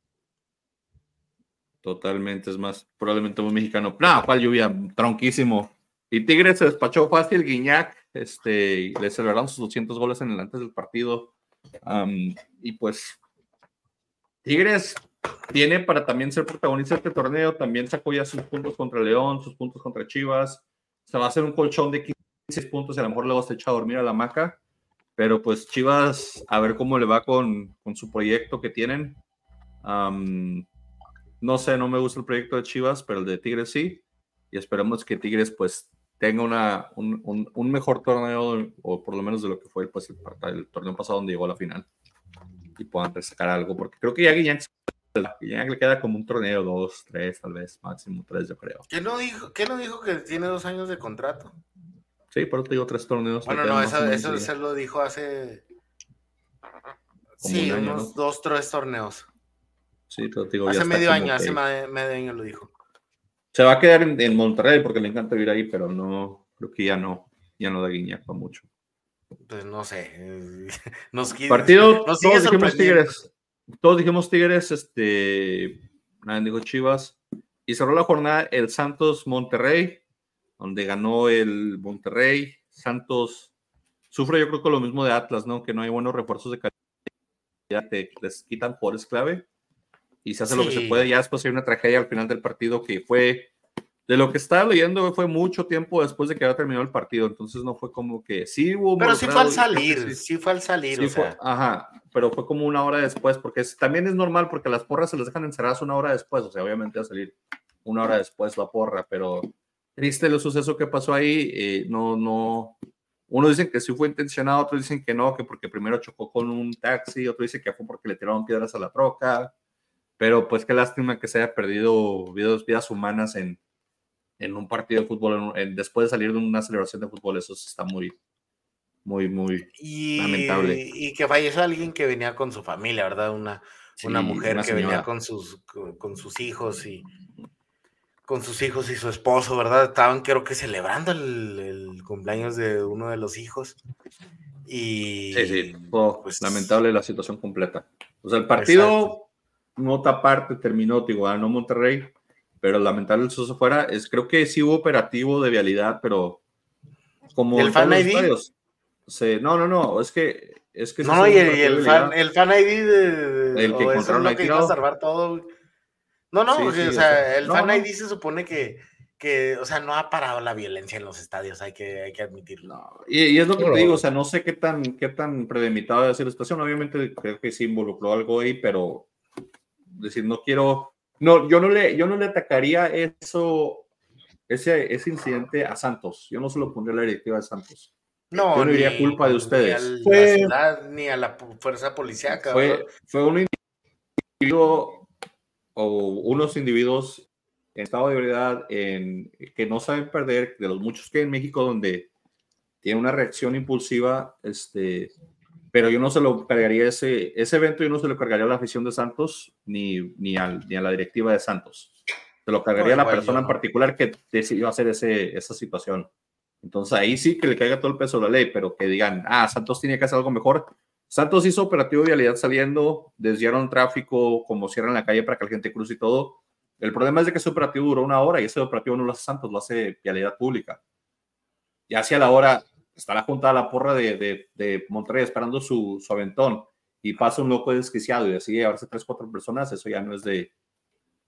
Speaker 1: Totalmente, es más, probablemente muy mexicano. No, cuál lluvia, tronquísimo. Y Tigres se despachó fácil, Guiñac, este, le celebraron sus 200 goles en el antes del partido. y pues, Tigres tiene para también ser protagonista de este torneo, también sacó ya sus puntos contra León, sus puntos contra Chivas. Se va a hacer un colchón de 15 puntos y a lo mejor luego se echa a dormir a la maca. Pero pues Chivas, a ver cómo le va con, con su proyecto que tienen. No sé, no me gusta el proyecto de Chivas, pero el de Tigres sí. Y esperemos que Tigres pues tenga una, un, mejor torneo, o por lo menos de lo que fue pues, el, torneo pasado donde llegó a la final. Y puedan sacar algo, porque creo que ya Guiñac, le queda como un torneo, dos, tres, tal vez, máximo tres, yo creo.
Speaker 2: ¿Qué no dijo, qué no dijo que tiene dos años de contrato?
Speaker 1: Sí, pero te digo tres torneos.
Speaker 2: Bueno, no, eso, se lo dijo hace... sí, unos dos, tres torneos.
Speaker 1: Sí, te digo,
Speaker 2: hace medio año, hace medio año lo dijo.
Speaker 1: Se va a quedar en, Monterrey porque le encanta vivir ahí, pero no, creo que ya no, ya no da guiñaca mucho.
Speaker 2: Pues no sé.
Speaker 1: Nos, Partido, todos dijimos Tigres. Todos dijimos Tigres, este, nadie dijo Chivas. Y cerró la jornada el Santos Monterrey, donde ganó el Monterrey. Santos sufre, yo creo que lo mismo de Atlas, ¿no? Que no hay buenos refuerzos de calidad, te, les quitan jugadores clave y se hace lo que se puede. Ya después hay una tragedia al final del partido que fue, de lo que estaba leyendo, fue mucho tiempo después de que había terminado el partido. Entonces no fue como que sí hubo.
Speaker 2: Pero sí fue al salir, sí, fue al salir.
Speaker 1: ajá, pero fue como una hora después, porque también es normal porque las porras se les dejan encerradas una hora después. O sea, obviamente va a salir una hora después la porra, pero triste el suceso que pasó ahí. Eh, no, no. Uno dicen que sí fue intencionado, otros dicen que no, que porque primero chocó con un taxi, otro dice que fue porque le tiraron piedras a la troca. Pero pues qué lástima que se haya perdido vidas, vidas humanas en, en, un partido de fútbol, después de salir de una celebración de fútbol, eso está muy, muy, muy lamentable.
Speaker 2: Y que falleció alguien que venía con su familia, ¿verdad? Una, una mujer que venía con sus, con, sus hijos y con sus hijos y su esposo, ¿verdad? Estaban creo que celebrando el, cumpleaños de uno de los hijos. Y
Speaker 1: sí, sí, pues, lamentable la situación completa. O sea, el partido nota aparte terminó, digo, ganó Monterrey, pero lamentable el suceso fuera, es, creo que sí hubo operativo de vialidad, pero como
Speaker 2: el fan ID.
Speaker 1: no, no, no, es que es que
Speaker 2: no, y el, fan, el fan ID
Speaker 1: de, el que encontraron
Speaker 2: lo que iba a salvar todo. No, no, o sea, el fan ID se supone que, que, o sea, no ha parado la violencia en los estadios, hay que, hay que admitirlo.
Speaker 1: Y, es lo que te digo, o sea, no sé qué tan, qué tan premeditado de ser la situación, obviamente creo que sí involucró algo ahí, pero decir, no quiero, no, yo no le, yo no le atacaría eso, ese, ese incidente a Santos. Yo no se lo pondría a la directiva de Santos. No, yo no diría culpa de ustedes.
Speaker 2: Ni a fue, la ciudad, ni a la fuerza policíaca.
Speaker 1: Fue, fue un individuo o unos individuos en estado de ebriedad en, que no saben perder, de los muchos que hay en México donde tiene una reacción impulsiva, este, pero yo no se lo cargaría ese, ese evento, yo no se lo cargaría a la afición de Santos ni, ni, al, ni a la directiva de Santos. Se lo cargaría a la persona en particular que decidió hacer ese, esa situación. Entonces ahí sí que le caiga todo el peso de la ley, pero que digan, ah, Santos tiene que hacer algo mejor. Santos hizo operativo de vialidad saliendo, desviaron tráfico, como cierran la calle para que la gente cruce y todo. El problema es de que ese operativo duró una hora y ese operativo no lo hace Santos, lo hace vialidad pública. Y hacia la hora está la junta de la porra de, de, Monterrey esperando su, su, aventón y pasa un loco desquiciado y decide llevarse tres, cuatro personas, eso ya no es de,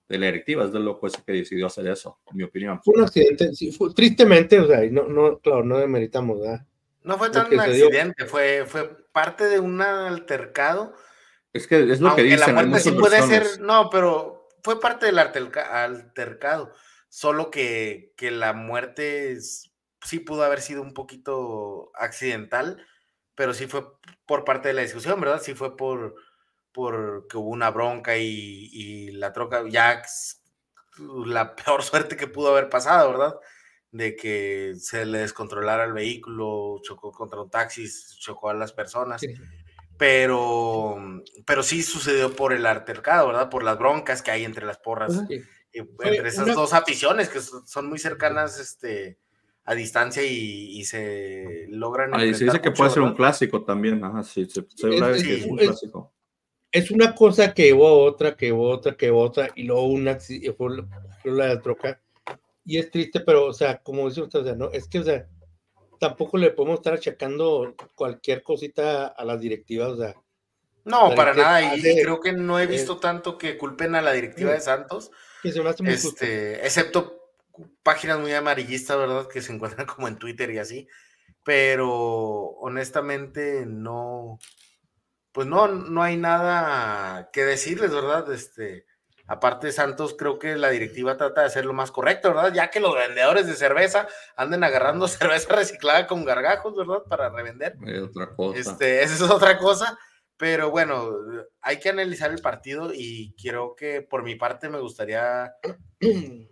Speaker 1: de la directiva, es del loco ese que decidió hacer eso, en mi opinión.
Speaker 3: Fue un accidente, sí, fue, tristemente, o sea, no, no, claro, no demeritamos, ¿verdad?
Speaker 2: No fue tan un accidente, fue, fue parte de un altercado.
Speaker 1: Es que es lo que dicen.
Speaker 2: La muerte sí puede ser, no, pero fue parte del altercado, solo que, que la muerte sí pudo haber sido un poquito accidental, pero sí fue por parte de la discusión, ¿verdad? Sí fue por, por que hubo una bronca y, la troca, ya la peor suerte que pudo haber pasado, ¿verdad? De que se le descontrolara el vehículo, chocó contra un taxi, chocó a las personas. Pero, pero sí sucedió por el altercado, ¿verdad? Por las broncas que hay entre las porras, entre esas dos aficiones que son muy cercanas, este, a distancia y, se logran.
Speaker 1: Ahí se dice que puede ser un clásico también. Ajá, sí, se, es, que es un clásico.
Speaker 3: Es una cosa que hubo otra, que hubo otra, que hubo otra, y luego una fue la de troca. Y es triste, pero, o sea, como dice usted, o sea, ¿no? Es que, o sea, tampoco le podemos estar achacando cualquier cosita a las directivas, o sea.
Speaker 2: No, para nada, y creo que no he visto tanto que culpen a la directiva de Santos. Que se me hace muy este, excepto páginas muy amarillistas, ¿verdad? Que se encuentran como en Twitter y así. Pero honestamente no, pues no, no hay nada que decirles, ¿verdad? Este, aparte de Santos, creo que la directiva trata de hacer lo más correcto, ¿verdad? Ya que los vendedores de cerveza anden agarrando cerveza reciclada con gargajos, ¿verdad? Para revender.
Speaker 1: Es otra cosa.
Speaker 2: Este, esa es otra cosa. Pero bueno, hay que analizar el partido y quiero que por mi parte me gustaría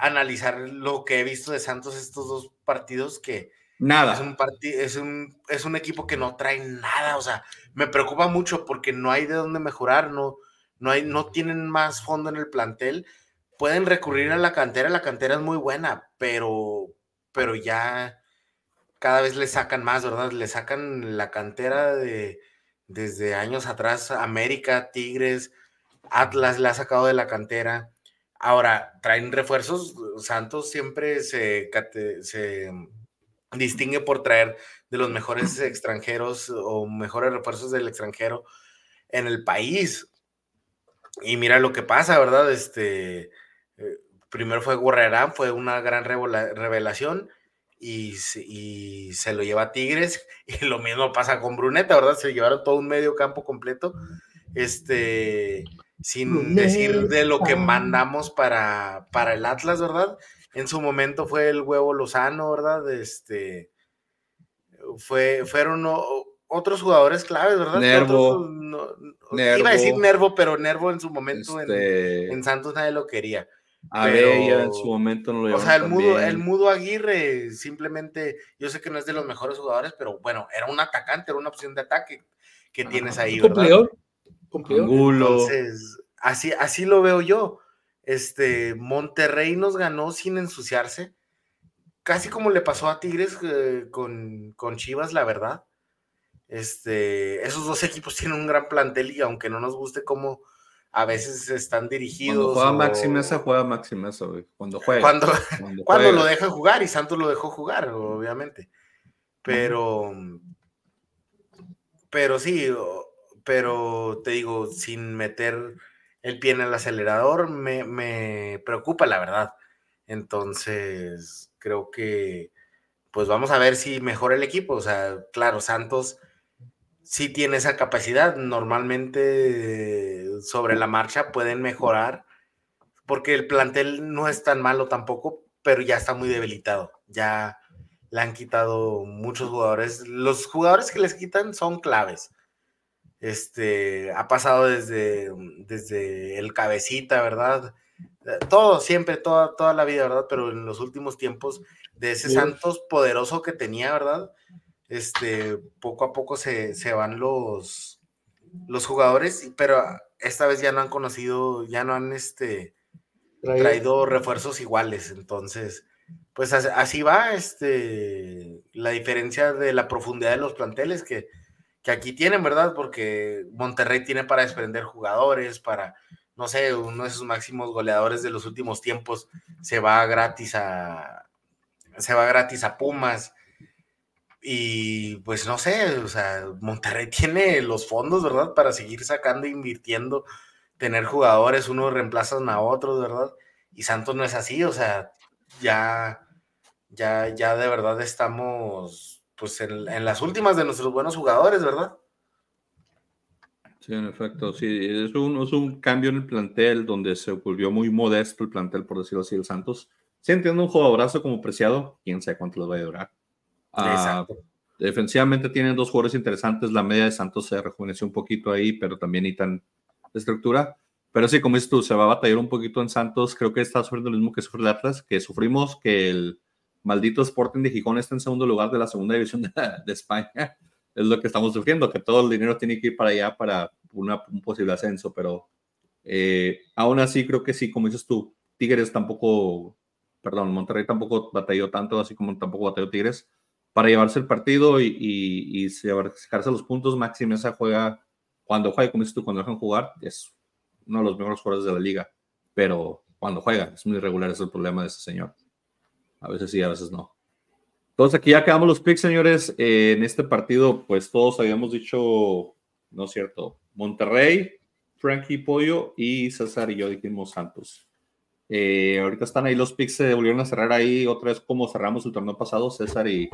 Speaker 2: analizar lo que he visto de Santos estos dos partidos que
Speaker 1: nada
Speaker 2: es un es un es un equipo que no trae nada, o sea, me preocupa mucho porque no hay de dónde mejorar, no no hay no tienen más fondo en el plantel. Pueden recurrir a la cantera, la cantera es muy buena, pero pero ya cada vez le sacan más, ¿verdad? Le sacan la cantera de desde años atrás, América, Tigres, Atlas le ha sacado de la cantera. Ahora, traen refuerzos, Santos siempre se, se distingue por traer de los mejores extranjeros o mejores refuerzos del extranjero en el país. Y mira lo que pasa, ¿verdad? Este, eh, primero fue Gorrerán, fue una gran revelación y, y, se lo lleva a Tigres y lo mismo pasa con Bruneta, ¿verdad? Se llevaron todo un medio campo completo. Este, sin decir de lo que mandamos para, para el Atlas, ¿verdad? En su momento fue el huevo Lozano, ¿verdad? Este, fue, fueron otros jugadores claves, ¿verdad?
Speaker 1: Nervo,
Speaker 2: Iba a decir Nervo, pero Nervo en su momento en, este Santos nadie lo quería.
Speaker 1: A en su momento no lo
Speaker 2: O sea, el mudo, el mudo Aguirre simplemente, yo sé que no es de los mejores jugadores, pero bueno, era un atacante, era una opción de ataque que tienes ahí, ¿verdad? Entonces, así, así lo veo yo. Este, Monterrey nos ganó sin ensuciarse, casi como le pasó a Tigres eh, con, con, Chivas, la verdad. Este, esos dos equipos tienen un gran plantel y aunque no nos guste cómo a veces están dirigidos.
Speaker 1: Cuando juega Maxi Mesa, juega Maxi Mesa, Cuando juega.
Speaker 2: Cuando, cuando, lo dejan jugar y Santos lo dejó jugar, obviamente. Pero, pero sí, pero te digo, sin meter el pie en el acelerador, me, preocupa, la verdad. Entonces, creo que, pues vamos a ver si mejora el equipo. O sea, claro, Santos sí tiene esa capacidad. Normalmente sobre la marcha pueden mejorar, porque el plantel no es tan malo tampoco, pero ya está muy debilitado. Ya le han quitado muchos jugadores. Los jugadores que les quitan son claves. Este, ha pasado desde, desde el cabecita, ¿verdad? eh, todo, siempre, toda, toda la vida, ¿verdad? Pero en los últimos tiempos, de ese Santos poderoso que tenía, ¿verdad? Este, poco a poco se, se van los, los jugadores, pero esta vez ya no han conocido, ya no han este, traído refuerzos iguales. Entonces, pues así va este, la diferencia de la profundidad de los planteles que, que aquí tienen, ¿verdad? Porque Monterrey tiene para desprender jugadores, para, no sé, uno de sus máximos goleadores de los últimos tiempos se va gratis a se va gratis a Pumas. Y pues no sé, o sea, Monterrey tiene los fondos, ¿verdad? Para seguir sacando e invirtiendo, tener jugadores, unos reemplazan a otros, ¿verdad? Y Santos no es así, o sea, ya, ya, ya de verdad estamos pues en, las últimas de nuestros buenos jugadores, ¿verdad?
Speaker 1: Sí, en efecto, sí, es un, es un cambio en el plantel donde se volvió muy modesto el plantel, por decirlo así, el Santos. Sí entiendo un jugadorazo como preciado, quién sabe cuánto les va a durar. Ah, defensivamente tienen dos jugadores interesantes, la media de Santos se rejuveneció un poquito ahí, pero también necesitan estructura. Pero sí, como dices tú, se va a batallar un poquito en Santos. Creo que está sufriendo lo mismo que sufre el Atlas, que sufrimos que el maldito Sporting de Gijón está en segundo lugar de la segunda división de, España. Es lo que estamos sufriendo, que todo el dinero tiene que ir para allá para una, un posible ascenso. Pero eh, aún así, creo que sí, como dices tú, Tigres tampoco, perdón, Monterrey tampoco batalló tanto, así como tampoco batalló Tigres, para llevarse el partido y, y, y sacarse los puntos. Maxi esa juega, cuando juega, como dices tú, cuando dejan jugar, es uno de los mejores jugadores de la liga, pero cuando juega es muy irregular, es el problema de ese señor. A veces sí, a veces no. Entonces aquí ya quedamos los picks, señores. Eh, en este partido, pues todos habíamos dicho, no es cierto, Monterrey, Frankie Pollo y César y yo dijimos Santos. Eh, ahorita están ahí los picks, se volvieron a cerrar ahí otra vez como cerramos el torneo pasado, César y,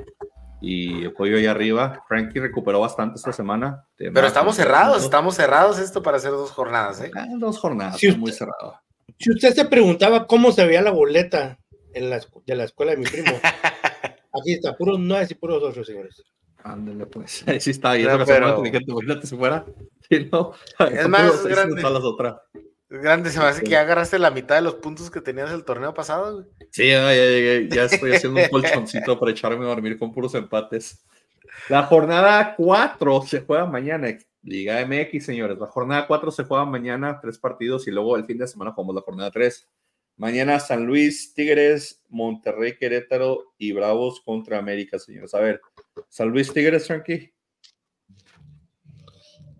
Speaker 1: y Pollo ahí arriba. Frankie recuperó bastante esta semana.
Speaker 2: Pero estamos cerrados, estamos cerrados esto para hacer dos jornadas, ¿eh?
Speaker 1: Ah, dos jornadas, muy cerrado.
Speaker 3: Si usted se preguntaba cómo se veía la boleta en la, de la escuela de mi primo, aquí está, puros nueve y puros ocho, señores.
Speaker 1: Ándale, pues. Ahí sí está. Y no, pero... imagínate si fuera. Si no,
Speaker 2: es más grande. Las otras. Grande, se me hace que ya agarraste la mitad de los puntos que tenías el torneo pasado, güey.
Speaker 1: Sí, ya, ya, estoy haciendo un colchoncito para echarme a dormir con puros empates. La jornada 4 se juega mañana, Liga MX, señores. La jornada 4 se juega mañana, tres partidos, y luego el fin de semana jugamos la jornada 3. Mañana San Luis, Tigres, Monterrey, Querétaro y Bravos contra América, señores. A ver, San Luis, Tigres, Frankie.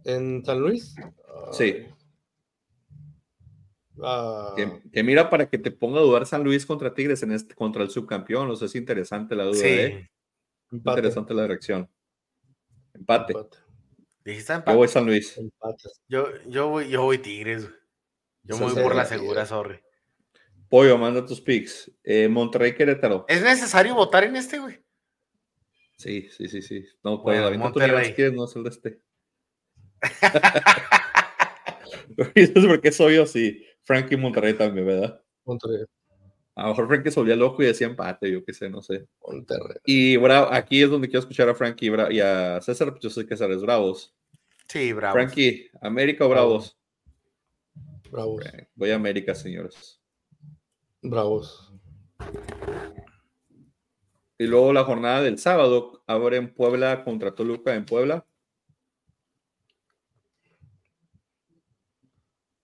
Speaker 3: ¿En San Luis?
Speaker 1: Sí. Ah. Que, mira para que te ponga a dudar San Luis contra Tigres en este, contra el subcampeón. O sea, es interesante la duda. Sí. ¿eh? Interesante la dirección. Empate.
Speaker 2: ¿Dijiste
Speaker 1: empate? Yo voy San Luis.
Speaker 2: Yo, yo, voy, yo voy Tigres. Yo voy por la segura, sorry.
Speaker 1: Pollo, manda tus picks. Eh, Monterrey Querétaro.
Speaker 2: ¿Es necesario votar en este, güey?
Speaker 1: Sí, sí, sí, sí. No, Pollo, bueno, Monterrey. Tú quieres, no es el de este. es porque soy yo, sí. Frankie Monterrey también, ¿verdad?
Speaker 3: Monterrey.
Speaker 1: A lo mejor Frankie se volvía loco y decía empate, yo qué sé, no sé.
Speaker 3: Monterrey.
Speaker 1: Y bravo, aquí es donde quiero escuchar a Frankie y a César, pues yo sé que César es Bravos.
Speaker 2: Sí, Bravos.
Speaker 1: Frankie, ¿América o Bravos?
Speaker 3: Bravos.
Speaker 1: voy a América, señores.
Speaker 3: Bravos.
Speaker 1: Y luego la jornada del sábado, abre en Puebla contra Toluca en Puebla.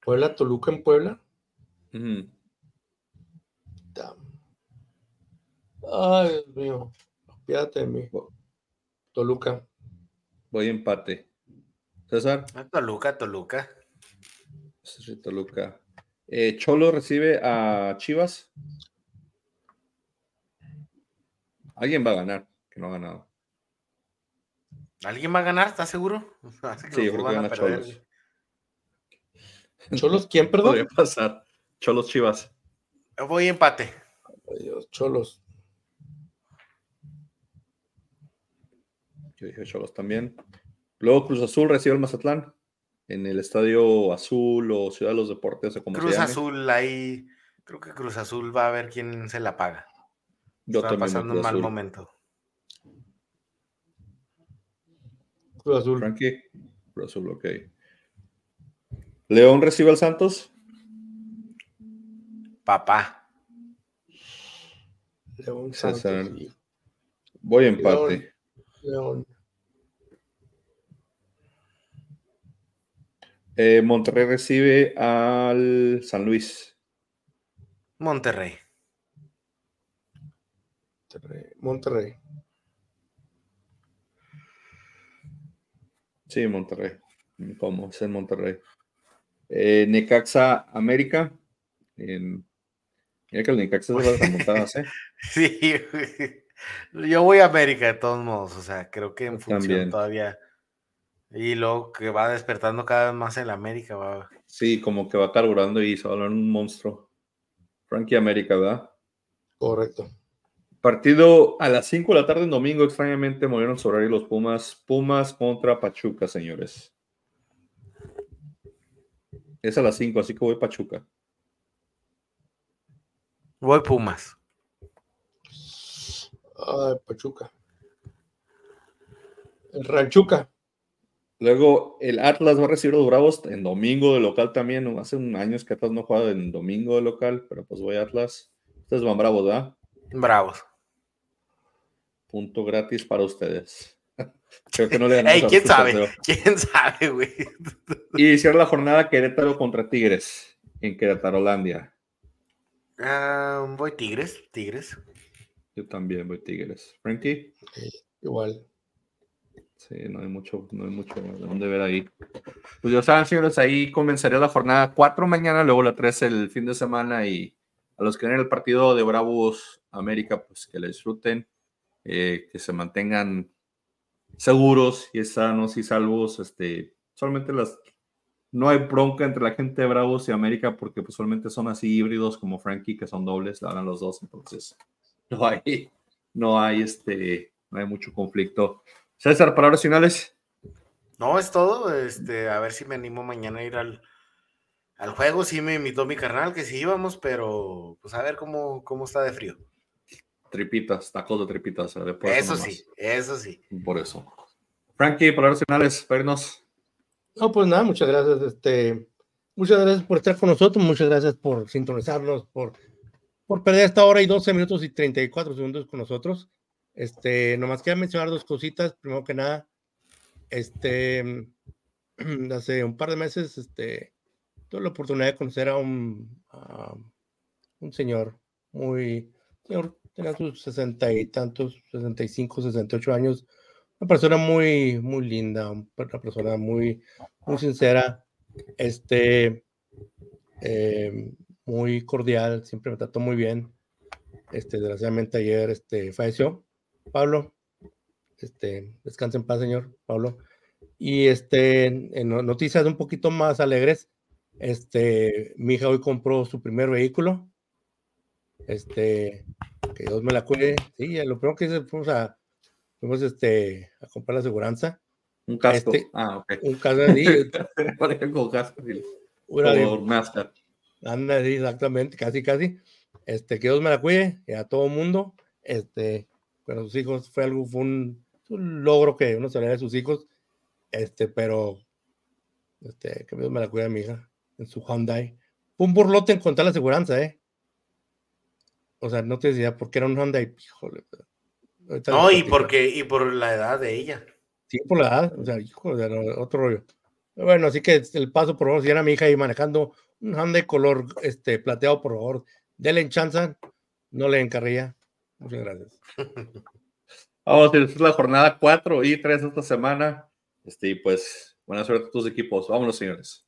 Speaker 3: Puebla, Toluca en Puebla. Ay, Dios mío. Fíjate de mí. Toluca.
Speaker 1: Voy empate. César.
Speaker 2: Ah, Toluca, Toluca.
Speaker 1: Sí, Toluca. Eh, Cholo recibe a Chivas. Alguien va a ganar, que no ha ganado.
Speaker 2: ¿Alguien va a ganar? ¿Estás seguro?
Speaker 1: sí, yo creo que gana Cholos.
Speaker 3: ¿Cholos quién, perdón?
Speaker 1: Podría pasar. Cholos Chivas.
Speaker 2: Voy empate.
Speaker 3: Cholos.
Speaker 1: Yo dije Cholos también. Luego Cruz Azul recibe al Mazatlán en el Estadio Azul o Ciudad de los Deportes o como
Speaker 2: Cruz Azul, ahí creo que Cruz Azul va a ver quién se la paga. Yo Está pasando un mal momento.
Speaker 3: Cruz Azul.
Speaker 1: Frankie. Cruz Azul, ok. León recibe al Santos.
Speaker 2: Papá.
Speaker 3: León. Santos
Speaker 1: Voy a empate.
Speaker 3: León.
Speaker 1: Eh, Monterrey recibe al San Luis.
Speaker 2: Monterrey.
Speaker 3: Monterrey.
Speaker 1: Sí, Monterrey. ¿Cómo? Es en Monterrey. Eh, Necaxa América. En- Mira que el Necaxa es de las remontadas, ¿eh?
Speaker 2: Sí, yo voy a América de todos modos, o sea, creo que en función
Speaker 1: también.
Speaker 2: todavía. Y luego que va despertando cada vez más el América, va.
Speaker 1: Sí, como que va carburando y se va a un monstruo. Frankie América, ¿verdad?
Speaker 3: Correcto.
Speaker 1: Partido a las 5 de la tarde en domingo, extrañamente movieron su horario los Pumas. Pumas contra Pachuca, señores. Es a las 5, así que voy Pachuca.
Speaker 2: Voy Pumas.
Speaker 3: Ay, Pachuca. El Ranchuca.
Speaker 1: Luego el Atlas va a recibir a los Bravos en domingo de local también. ¿no? Hace un años que Atlas no juega en domingo de local, pero pues voy a Atlas. Ustedes van Bravos, ¿verdad?
Speaker 2: Bravos.
Speaker 1: Punto gratis para ustedes. Creo que no le ganamos
Speaker 2: Ey,
Speaker 1: a
Speaker 2: quién sabe, quién sabe, güey.
Speaker 1: Y cierra la jornada Querétaro contra Tigres en Querétarolandia.
Speaker 2: Ah, voy Tigres, Tigres.
Speaker 1: Yo también voy Tigres. Frankie.
Speaker 3: Igual.
Speaker 1: Sí, no hay mucho, no hay mucho de dónde ver ahí. Pues ya saben, señores, ahí comenzaría la jornada 4 mañana, luego la 3 el fin de semana y a los que ven el partido de Bravos América, pues que le disfruten, eh, que se mantengan seguros y sanos y salvos. Este, solamente las no hay bronca entre la gente de Bravos y América porque pues solamente son así híbridos como Frankie, que son dobles, la dan los dos, entonces no hay, no hay este, no hay mucho conflicto. César, palabras finales.
Speaker 2: No, es todo. Este, a ver si me animo mañana a ir al, al juego. Sí me invitó mi carnal, que sí íbamos, pero pues a ver cómo, cómo está de frío.
Speaker 1: Tripitas, tacos de tripitas. eh,
Speaker 2: Eso
Speaker 1: nomás.
Speaker 2: sí, eso sí.
Speaker 1: Por eso. Frankie, palabras finales, para irnos.
Speaker 3: No, pues nada, muchas gracias. Este, muchas gracias por estar con nosotros, muchas gracias por sintonizarnos, por, por perder esta hora y 12 minutos y 34 segundos con nosotros. Este, nomás quería mencionar dos cositas. Primero que nada, este, hace un par de meses, este, tuve la oportunidad de conocer a un, un señor muy, señor, tenía sus sesenta y tantos, 65, 68 años, una persona muy, muy linda, una persona muy, muy sincera, este, eh, muy cordial, siempre me trató muy bien. Este, desgraciadamente ayer este, falleció Pablo. Este, descansa en paz, señor Pablo. Y este, en, en no- noticias un poquito más alegres, este, mi hija hoy compró su primer vehículo. Este, que Dios me la cuide. Sí, lo primero que hice fuimos a, fuimos este, a comprar la aseguranza.
Speaker 1: Un casco.
Speaker 3: Este-
Speaker 1: ah, ok.
Speaker 3: Un caso de
Speaker 1: ejemplo, casco.
Speaker 3: una de-. Anda, sí, exactamente, casi, casi. Este, que Dios me la cuide y a todo mundo. Este, con sus hijos fue algo, fue un, un logro que uno se le da a sus hijos. Este, pero, este, que Dios me la cuide a mi hija en su Hyundai. Fue un burlote encontrar la aseguranza, ¿eh? O sea, no te decía por qué era un Hyundai, híjole.
Speaker 2: No, y porque, y por la edad de ella.
Speaker 3: Sí, por la edad, o sea, hijo otro rollo. Bueno, así que el paso, por favor, si era mi hija ahí manejando un Hyundai color este, plateado, por favor, denle en chance, no le encarría. Muchas gracias.
Speaker 1: Vamos, esta es la jornada 4 y 3 esta semana. Este, pues, buena suerte a tus equipos. Vámonos, señores.